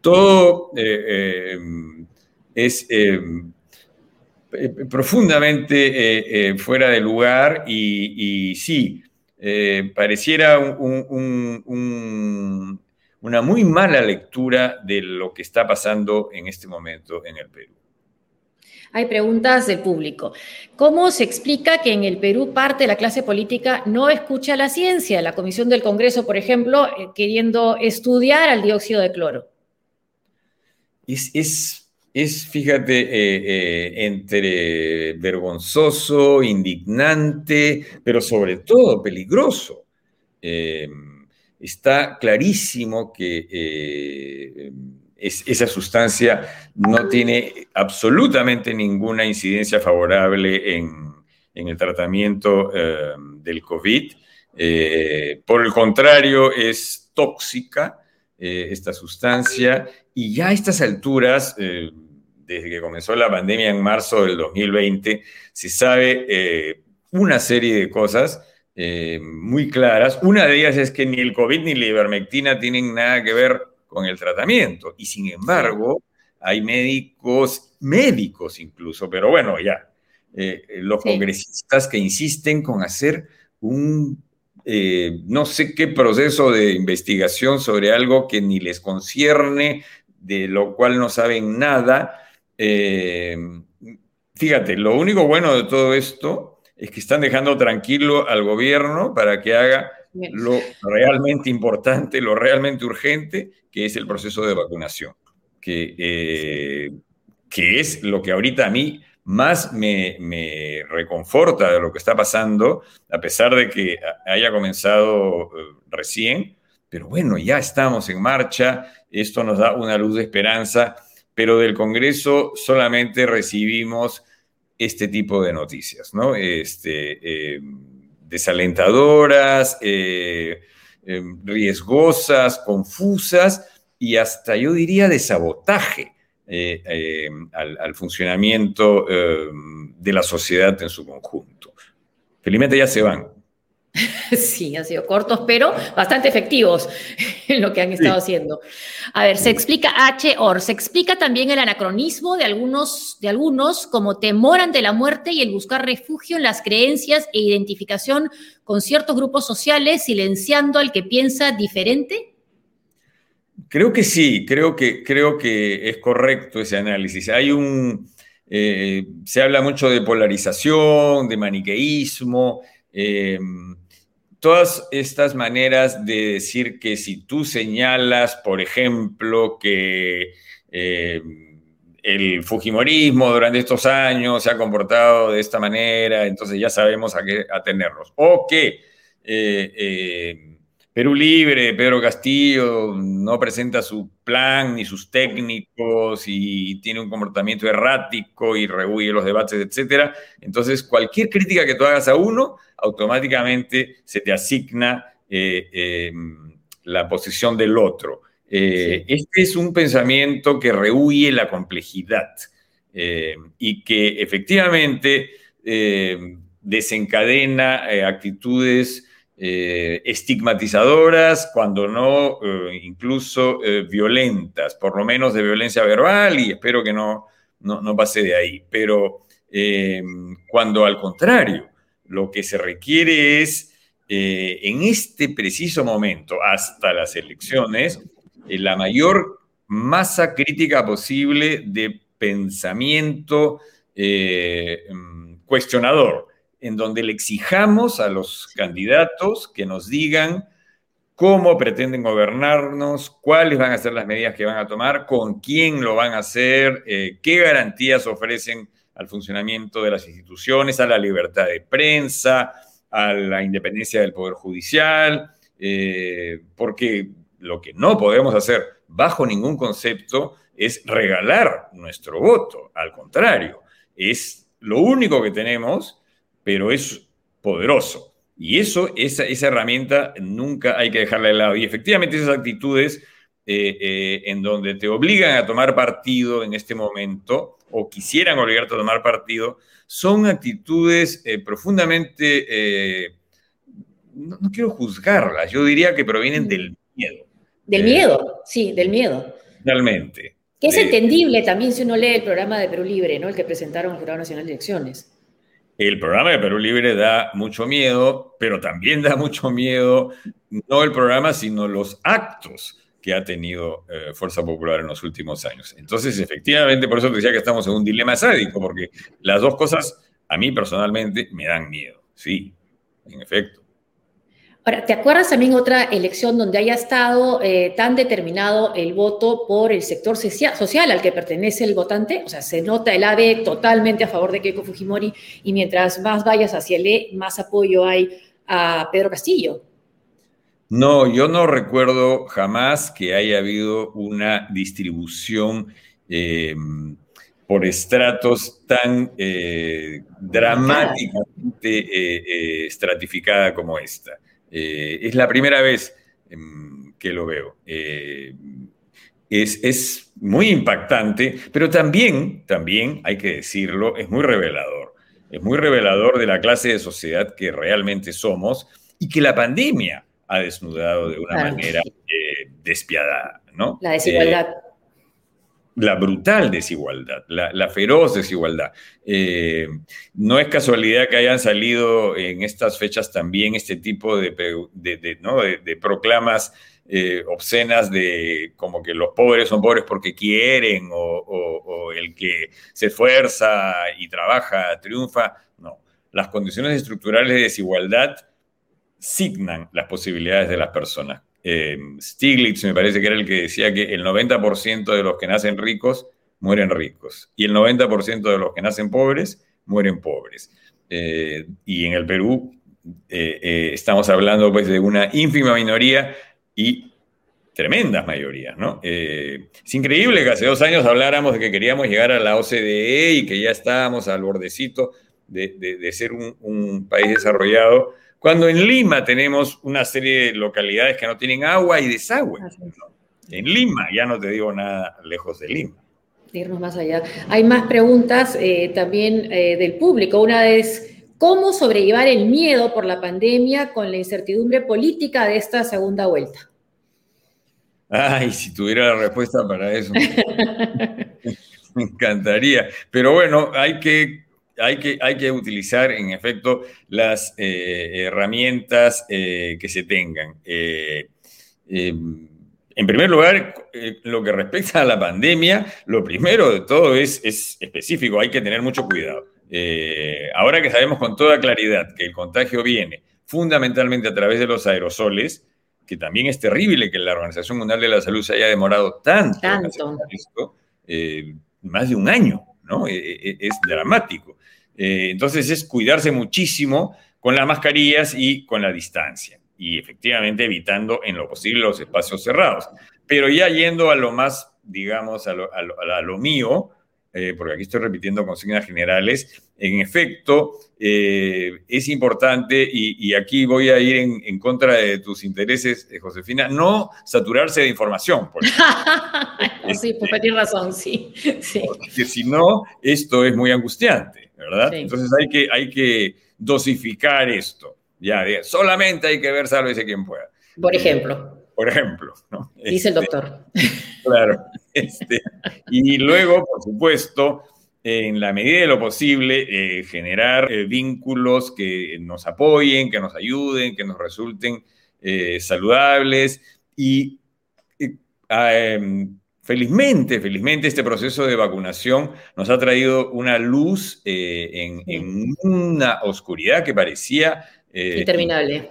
todo eh, es profundamente fuera de lugar y, sí, pareciera un una muy mala lectura de lo que está pasando en este momento en el Perú. Hay preguntas del público. ¿Cómo se explica que en el Perú parte de la clase política no escucha la ciencia? La Comisión del Congreso, por ejemplo, eh, queriendo estudiar al dióxido de cloro. Es, es, fíjate, eh, eh, entre vergonzoso, indignante, pero sobre todo peligroso está clarísimo que eh, esa sustancia no tiene absolutamente ninguna incidencia favorable en, el tratamiento eh, del COVID. Eh, por el contrario, es tóxica esta sustancia y ya a estas alturas, desde que comenzó la pandemia en marzo del 2020, se sabe una serie de cosas eh, muy claras. Una de ellas es que ni el COVID ni la ivermectina tienen nada que ver con el tratamiento. Y sin embargo, hay médicos, médicos incluso, pero bueno, ya, eh, los congresistas que insisten con hacer un eh, no sé qué proceso de investigación sobre algo que ni les concierne, de lo cual no saben nada. fíjate, lo único bueno de todo esto es que están dejando tranquilo al gobierno para que haga lo realmente importante, lo realmente urgente, que es el proceso de vacunación, que, eh, que es lo que ahorita a mí más me, me, reconforta de lo que está pasando, a pesar de que haya comenzado eh, recién, pero bueno, ya estamos en marcha, esto nos da una luz de esperanza, pero del Congreso solamente recibimos este tipo de noticias, ¿no? Este, eh, desalentadoras, eh, eh, riesgosas, confusas y hasta yo diría de sabotaje al, funcionamiento de la sociedad en su conjunto. Felizmente ya se van. Sí, han sido cortos, pero bastante efectivos en lo que han estado haciendo. A ver, se explica H-OR, se explica también el anacronismo de algunos, de algunos como temor ante la muerte y el buscar refugio en las creencias e identificación con ciertos grupos sociales, silenciando al que piensa diferente. Creo que sí, creo que, creo que es correcto ese análisis. Hay un, eh, se habla mucho de polarización, de maniqueísmo. Eh, todas estas maneras de decir que si tú señalas, por ejemplo, que eh, el Fujimorismo durante estos años se ha comportado de esta manera, entonces ya sabemos a qué atenernos. O que eh, eh, Perú Libre, Pedro Castillo, no presenta su plan ni sus técnicos y tiene un comportamiento errático y rehuye los debates, etc. Entonces, cualquier crítica que tú hagas a uno, automáticamente se te asigna eh, eh, la posición del otro. Eh, este es un pensamiento que rehuye la complejidad y que efectivamente desencadena actitudes eh, estigmatizadoras, cuando no eh, incluso eh, violentas, por lo menos de violencia verbal y espero que no, no, pase de ahí. Pero cuando al contrario, lo que se requiere es, en este preciso momento, hasta las elecciones, la mayor masa crítica posible de pensamiento cuestionador en donde le exijamos a los candidatos que nos digan cómo pretenden gobernarnos, cuáles van a ser las medidas que van a tomar, con quién lo van a hacer, eh, qué garantías ofrecen al funcionamiento de las instituciones, a la libertad de prensa, a la independencia del Poder Judicial, eh, porque lo que no podemos hacer bajo ningún concepto es regalar nuestro voto, al contrario, es lo único que tenemos, pero es poderoso. Y eso, esa, esa herramienta nunca hay que dejarla de lado. Y efectivamente esas actitudes eh, eh, en donde te obligan a tomar partido en este momento, o quisieran obligarte a tomar partido, son actitudes eh, profundamente, no, quiero juzgarlas, yo diría que provienen del miedo. Del miedo, sí, del miedo. Realmente. Que es entendible también si uno lee el programa de Perú Libre, ¿no? El que presentaron el Jurado Nacional de Elecciones. El programa de Perú Libre da mucho miedo, pero también da mucho miedo no el programa, sino los actos que ha tenido eh, Fuerza Popular en los últimos años. Entonces, efectivamente, por eso te decía que estamos en un dilema sádico, porque las dos cosas a mí personalmente me dan miedo, sí, en efecto. Ahora, ¿te acuerdas también otra elección donde haya estado eh, tan determinado el voto por el sector social al que pertenece el votante? O sea, se nota el AD totalmente a favor de Keiko Fujimori y mientras más vayas hacia el E, más apoyo hay a Pedro Castillo. No, yo no recuerdo jamás que haya habido una distribución em, por estratos tan eh, dramáticamente eh, estratificada como esta. Eh, es la primera vez em, que lo veo. Eh, es, muy impactante, pero también, también, hay que decirlo, es muy revelador. Es muy revelador de la clase de sociedad que realmente somos y que la pandemia ha desnudado de una manera eh, despiadada, ¿no? La desigualdad la brutal desigualdad, la, feroz desigualdad. Eh, no es casualidad que hayan salido en estas fechas también este tipo de, de, proclamas eh, obscenas de como que los pobres son pobres porque quieren o, el que se esfuerza y trabaja triunfa. No, las condiciones estructurales de desigualdad signan las posibilidades de las personas. Eh, Stiglitz me parece que era el que decía que el 90% de los que nacen ricos mueren ricos y el 90% de los que nacen pobres mueren pobres. Eh, y en el Perú eh, estamos hablando pues de una ínfima minoría y tremendas mayorías, ¿no? es increíble que hace dos años habláramos de que queríamos llegar a la OCDE y que ya estábamos al bordecito de, ser un país desarrollado cuando en Lima tenemos una serie de localidades que no tienen agua y desagüe. En Lima, ya no te digo nada lejos de Lima. Irnos más allá. Hay más preguntas eh, también eh, del público. Una es, ¿cómo sobrellevar el miedo por la pandemia con la incertidumbre política de esta segunda vuelta? Ay, si tuviera la respuesta para eso. me encantaría. Pero bueno, hay que hay que, hay que utilizar, en efecto, las eh, herramientas eh, que se tengan. Eh, en primer lugar, lo que respecta a la pandemia, lo primero de todo es, es específico, hay que tener mucho cuidado. ahora que sabemos con toda claridad que el contagio viene fundamentalmente a través de los aerosoles, que también es terrible que la Organización Mundial de la Salud se haya demorado tanto, tanto. esto, más de un año, ¿no? es dramático. Eh, entonces es cuidarse muchísimo con las mascarillas y con la distancia. Y efectivamente evitando en lo posible los espacios cerrados. Pero ya yendo a lo más, digamos, a lo, mío, eh, porque aquí estoy repitiendo consignas generales, en efecto, eh, es importante, y, aquí voy a ir en, contra de tus intereses, Josefina, no saturarse de información. sí, pues tienes razón, sí. sí. Porque si no, esto es muy angustiante. ¿verdad? Entonces hay que, hay que dosificar esto. Ya, solamente hay que ver sálvese quien pueda. Por ejemplo. Por ejemplo, ¿no? Dice el este, doctor. Claro. Este, y luego, por supuesto, en la medida de lo posible, eh, generar eh, vínculos que nos apoyen, que nos ayuden, que nos resulten eh, saludables y ah, em, Felizmente, felizmente este proceso de vacunación nos ha traído una luz en, una oscuridad que parecía... Interminable.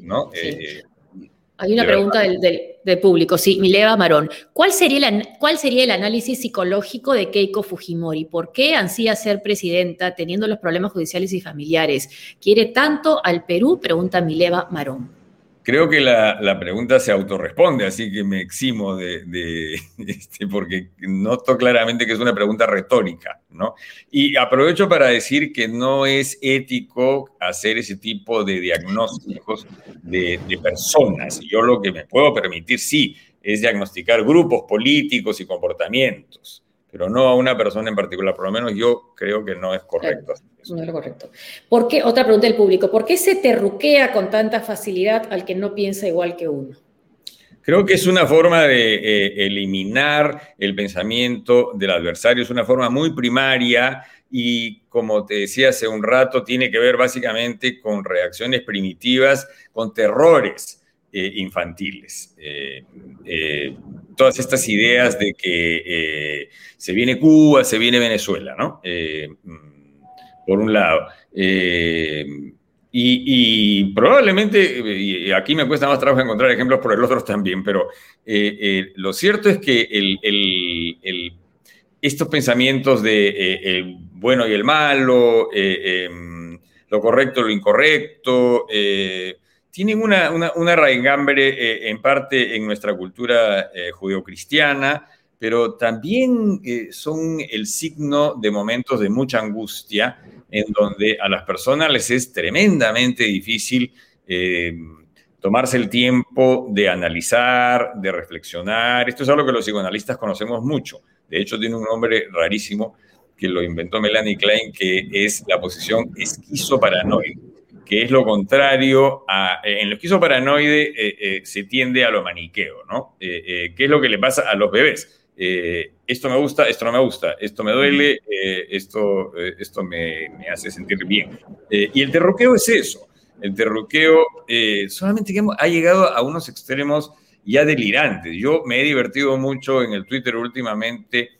¿no? Eh, Hay una pregunta del, público, sí, Mileva Marón. ¿Cuál sería, el, ¿Cuál sería el análisis psicológico de Keiko Fujimori? ¿Por qué ansía ser presidenta teniendo los problemas judiciales y familiares? ¿Quiere tanto al Perú? Pregunta Mileva Marón. Creo que la, pregunta se autorresponde, así que me eximo de, este, porque noto claramente que es una pregunta retórica, ¿no? Y aprovecho para decir que no es ético hacer ese tipo de diagnósticos de, de personas. Yo lo que me puedo permitir, sí, es diagnosticar grupos políticos y comportamientos pero no a una persona en particular. Por lo menos yo creo que no es correcto. no es correcto. ¿Por qué? Otra pregunta del público. ¿Por qué se terruquea con tanta facilidad al que no piensa igual que uno? Creo que es una forma de eh, eliminar el pensamiento del adversario, es una forma muy primaria y, como te decía hace un rato, tiene que ver básicamente con reacciones primitivas, con terrores eh, infantiles. Eh, todas estas ideas de que se viene Cuba, se viene Venezuela, ¿no? Eh, por un lado. Eh, y, probablemente, y aquí me cuesta más trabajo encontrar ejemplos por el otro también, pero eh, lo cierto es que estos pensamientos de el bueno y el malo, em, lo correcto, lo incorrecto, tienen una, una, una raigambre en parte en nuestra cultura judeocristiana, pero también eh, son el signo de momentos de mucha angustia, en donde a las personas les es tremendamente difícil eh, tomarse el tiempo de analizar, de reflexionar. Esto es algo que los psicoanalistas conocemos mucho. De hecho, tiene un nombre rarísimo que lo inventó Melanie Klein, que es la posición esquizoparanoide, que es lo contrario a... En lo esquizoparanoide eh, se tiende a lo maniqueo, ¿no? ¿Qué es lo que le pasa a los bebés? Eh, esto me gusta, esto no me gusta, esto me duele, eh, esto, eh, esto me, hace sentir bien. y el terroqueo es eso. El terroqueo solamente ha llegado a unos extremos ya delirantes. Yo me he divertido mucho en el Twitter últimamente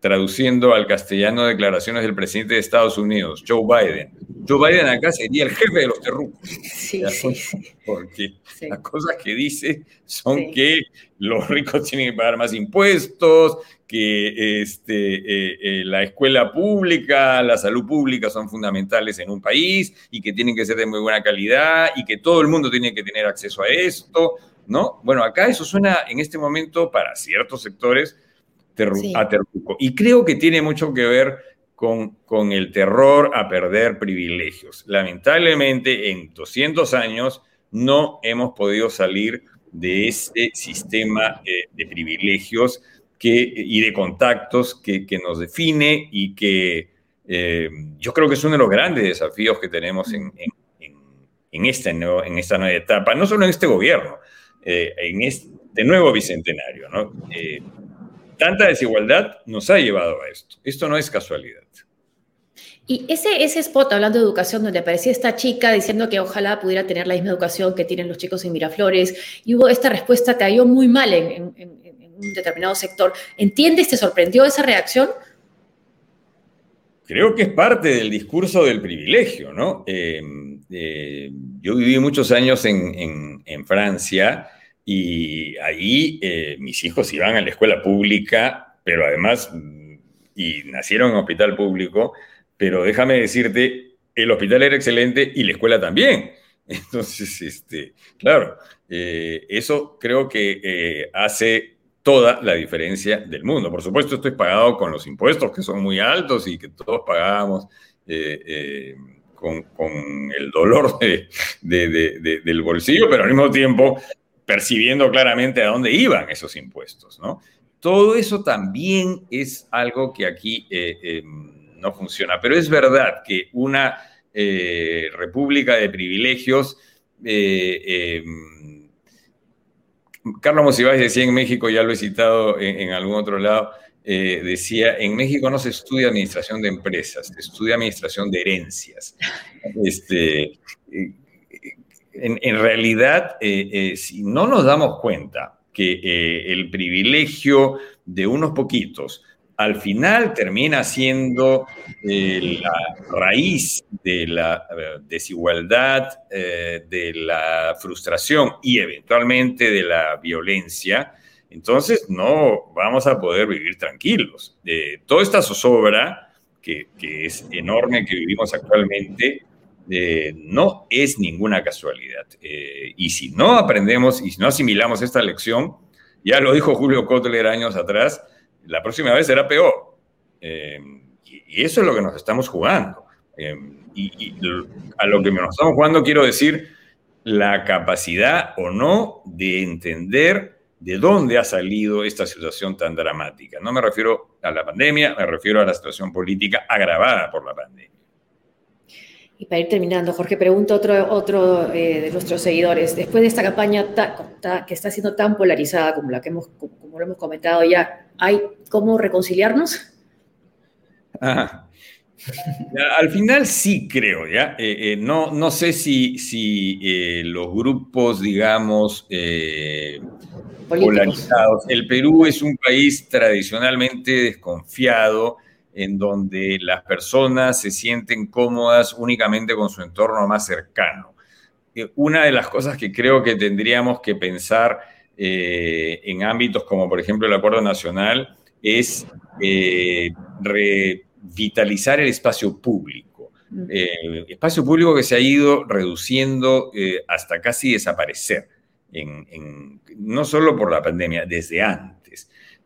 traduciendo al castellano declaraciones del presidente de Estados Unidos, Joe Biden. Joe Biden acá sería el jefe de los terrucos. Sí, sí, sí. Porque las cosas que dice son que los ricos tienen que pagar más impuestos, que este, eh, eh, la escuela pública, la salud pública son fundamentales en un país y que tienen que ser de muy buena calidad y que todo el mundo tiene que tener acceso a esto, ¿no? Bueno, acá eso suena en este momento para ciertos sectores a terruco. Y creo que tiene mucho que ver con, con el terror a perder privilegios. Lamentablemente, en 200 años no hemos podido salir de ese sistema eh, de privilegios que, y de contactos que, que nos define y que eh, yo creo que es uno de los grandes desafíos que tenemos en, en, en, esta, en esta nueva etapa, no solo en este gobierno, eh, en este nuevo bicentenario. ¿no? Tanta desigualdad nos ha llevado a esto. Esto no es casualidad. Y ese, ese spot, hablando de educación, donde aparecía esta chica diciendo que ojalá pudiera tener la misma educación que tienen los chicos en Miraflores, y hubo esta respuesta, cayó muy mal en, un determinado sector. ¿Entiendes? ¿Te sorprendió esa reacción? Creo que es parte del discurso del privilegio, ¿no? Eh, eh, yo viví muchos años en, Francia y ahí eh, mis hijos iban a la escuela pública, pero además, y nacieron en hospital público, pero déjame decirte, el hospital era excelente y la escuela también. Entonces, este, claro, eh, eso creo que eh, hace toda la diferencia del mundo. Por supuesto, esto es pagado con los impuestos que son muy altos y que todos pagamos con, el dolor del bolsillo, pero al mismo tiempo percibiendo claramente a dónde iban esos impuestos, ¿no? Todo eso también es algo que aquí eh, eh, no funciona, pero es verdad que una eh, república de privilegios, Carlos Monsiváis decía en México, ya lo he citado en, algún otro lado, decía, en México no se estudia administración de empresas, se estudia administración de herencias. Este, en, realidad, eh, eh, si no nos damos cuenta que eh, el privilegio de unos poquitos al final termina siendo la raíz de la desigualdad, de la frustración y eventualmente de la violencia, entonces no vamos a poder vivir tranquilos. toda esta zozobra, que, es enorme que vivimos actualmente, no es ninguna casualidad. y si no aprendemos y si no asimilamos esta lección, ya lo dijo Julio Kotler años atrás, la próxima vez será peor. Eh, y, eso es lo que nos estamos jugando. Eh, y, a lo que nos estamos jugando quiero decir la capacidad o no de entender de dónde ha salido esta situación tan dramática. No me refiero a la pandemia, me refiero a la situación política agravada por la pandemia. Y para ir terminando, Jorge, pregunto otro, otro eh, de nuestros seguidores. Después de esta campaña que está siendo tan polarizada como la que hemos, como lo hemos comentado ya, ¿hay cómo reconciliarnos? Ah, al final sí creo, ¿ya? Eh, eh, no, no sé si, si los grupos, digamos, polarizados. El Perú es un país tradicionalmente desconfiado en donde las personas se sienten cómodas únicamente con su entorno más cercano. Eh, una de las cosas que creo que tendríamos que pensar eh, en ámbitos como por ejemplo el Acuerdo Nacional es eh, revitalizar el espacio público. Espacio público que se ha ido reduciendo hasta casi desaparecer, no solo por la pandemia, desde antes.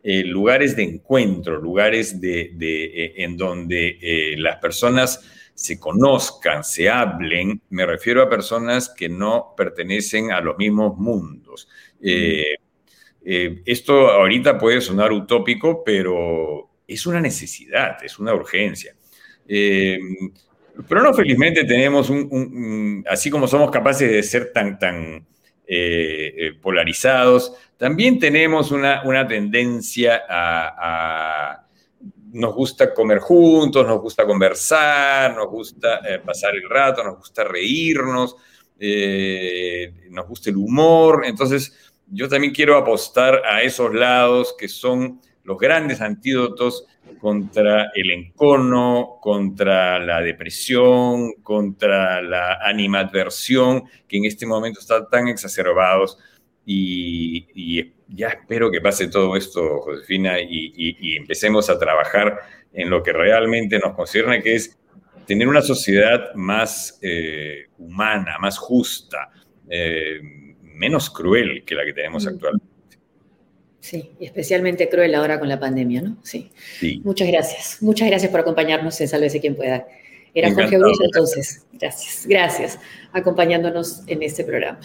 Eh, lugares de encuentro, lugares de, eh, en donde eh, las personas se conozcan, se hablen, me refiero a personas que no pertenecen a los mismos mundos. esto ahorita puede sonar utópico, pero es una necesidad, es una urgencia. pero no, felizmente tenemos un, así como somos capaces de ser tan, tan polarizados, también tenemos una, tendencia a, Nos gusta comer juntos, nos gusta conversar, nos gusta eh, pasar el rato, nos gusta reírnos, eh, nos gusta el humor. Entonces, yo también quiero apostar a esos lados que son los grandes antídotos contra el encono, contra la depresión, contra la animadversión, que en este momento están tan exacerbados y, ya espero que pase todo esto, Josefina, y, empecemos a trabajar en lo que realmente nos concierne, que es tener una sociedad más eh, humana, más justa, eh, menos cruel que la que tenemos mm. actualmente. Sí, y especialmente cruel ahora con la pandemia, ¿no? Sí. Muchas gracias. Muchas gracias por acompañarnos en Sálvese quien pueda. Era Jorge Bruce entonces. Gracias. Gracias. Acompañándonos en este programa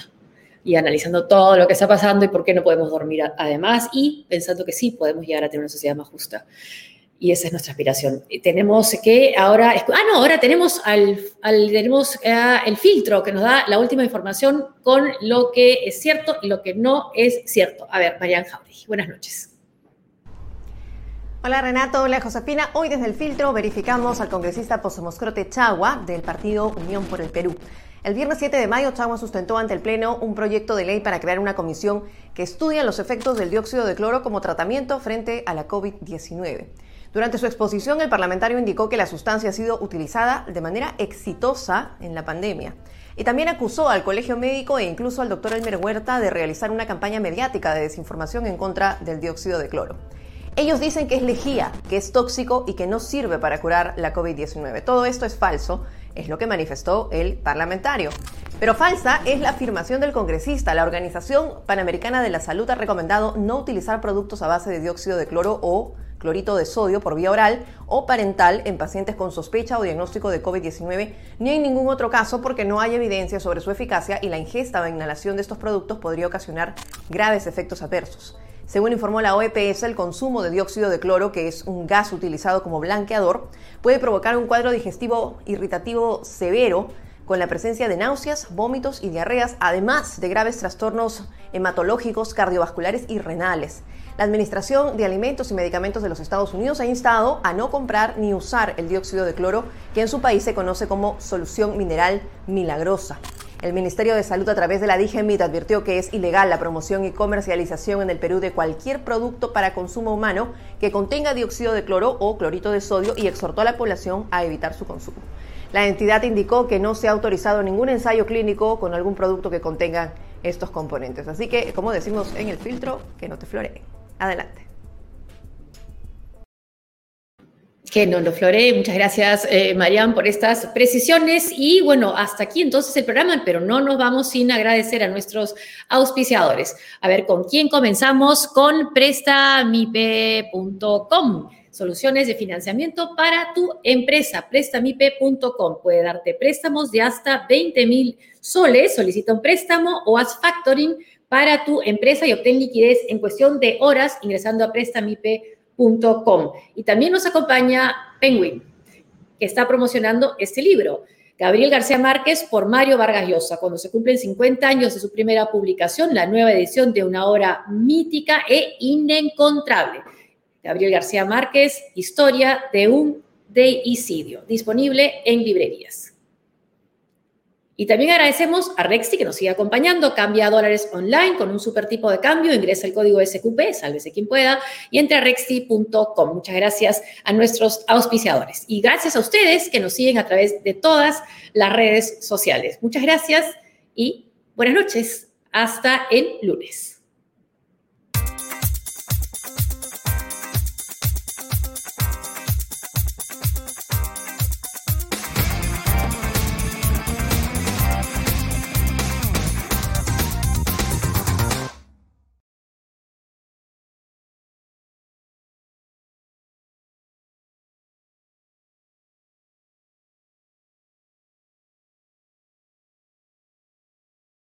y analizando todo lo que está pasando y por qué no podemos dormir además y pensando que sí podemos llegar a tener una sociedad más justa. Y esa es nuestra aspiración. Tenemos que ahora, ah, no, ahora tenemos, al, tenemos eh, el filtro que nos da la última información con lo que es cierto y lo que no es cierto. A ver, Marian Jauregui, buenas noches. Hola Renato, hola Josefina. Hoy desde el filtro verificamos al congresista Posomoscrote Chagua del partido Unión por el Perú. El viernes 7 de mayo, Chagua sustentó ante el Pleno un proyecto de ley para crear una comisión que estudia los efectos del dióxido de cloro como tratamiento frente a la COVID-19. Durante su exposición, el parlamentario indicó que la sustancia ha sido utilizada de manera exitosa en la pandemia. Y también acusó al Colegio Médico e incluso al doctor Elmer Huerta de realizar una campaña mediática de desinformación en contra del dióxido de cloro. Ellos dicen que es lejía, que es tóxico y que no sirve para curar la COVID-19. Todo esto es falso es lo que manifestó el parlamentario. Pero falsa es la afirmación del congresista. La Organización Panamericana de la Salud ha recomendado no utilizar productos a base de dióxido de cloro o clorito de sodio por vía oral o parental en pacientes con sospecha o diagnóstico de COVID-19, ni en ningún otro caso porque no hay evidencia sobre su eficacia y la ingesta o inhalación de estos productos podría ocasionar graves efectos adversos. Según informó la OEPS, el consumo de dióxido de cloro, que es un gas utilizado como blanqueador, puede provocar un cuadro digestivo irritativo severo con la presencia de náuseas, vómitos y diarreas, además de graves trastornos hematológicos, cardiovasculares y renales. La Administración de Alimentos y Medicamentos de los Estados Unidos ha instado a no comprar ni usar el dióxido de cloro, que en su país se conoce como solución mineral milagrosa. El Ministerio de Salud a través de la DIGEMIT advirtió que es ilegal la promoción y comercialización en el Perú de cualquier producto para consumo humano que contenga dióxido de cloro o clorito de sodio y exhortó a la población a evitar su consumo. La entidad indicó que no se ha autorizado ningún ensayo clínico con algún producto que contenga estos componentes. Así que, como decimos en el filtro, que no te floreen. Adelante. Que no lo flore. Muchas gracias, eh, Marian, por estas precisiones. Y bueno, hasta aquí entonces el programa, pero no nos vamos sin agradecer a nuestros auspiciadores. A ver, ¿con quién comenzamos? Con prestamipe.com. Soluciones de financiamiento para tu empresa. Prestamipe.com puede darte préstamos de hasta 20 mil soles. Solicita un préstamo o haz factoring para tu empresa y obtén liquidez en cuestión de horas ingresando a prestamipe.com. Y también nos acompaña Penguin, que está promocionando este libro. Gabriel García Márquez por Mario Vargas Llosa, cuando se cumplen 50 años de su primera publicación, la nueva edición de una obra mítica e inencontrable. Gabriel García Márquez, Historia de un deicidio, disponible en librerías. Y también agradecemos a Rexti que nos sigue acompañando. Cambia dólares online con un super tipo de cambio. Ingresa el código SQP, sálvese quien pueda, y entra a rexti.com. Muchas gracias a nuestros auspiciadores. Y gracias a ustedes que nos siguen a través de todas las redes sociales. Muchas gracias y buenas noches. Hasta el lunes.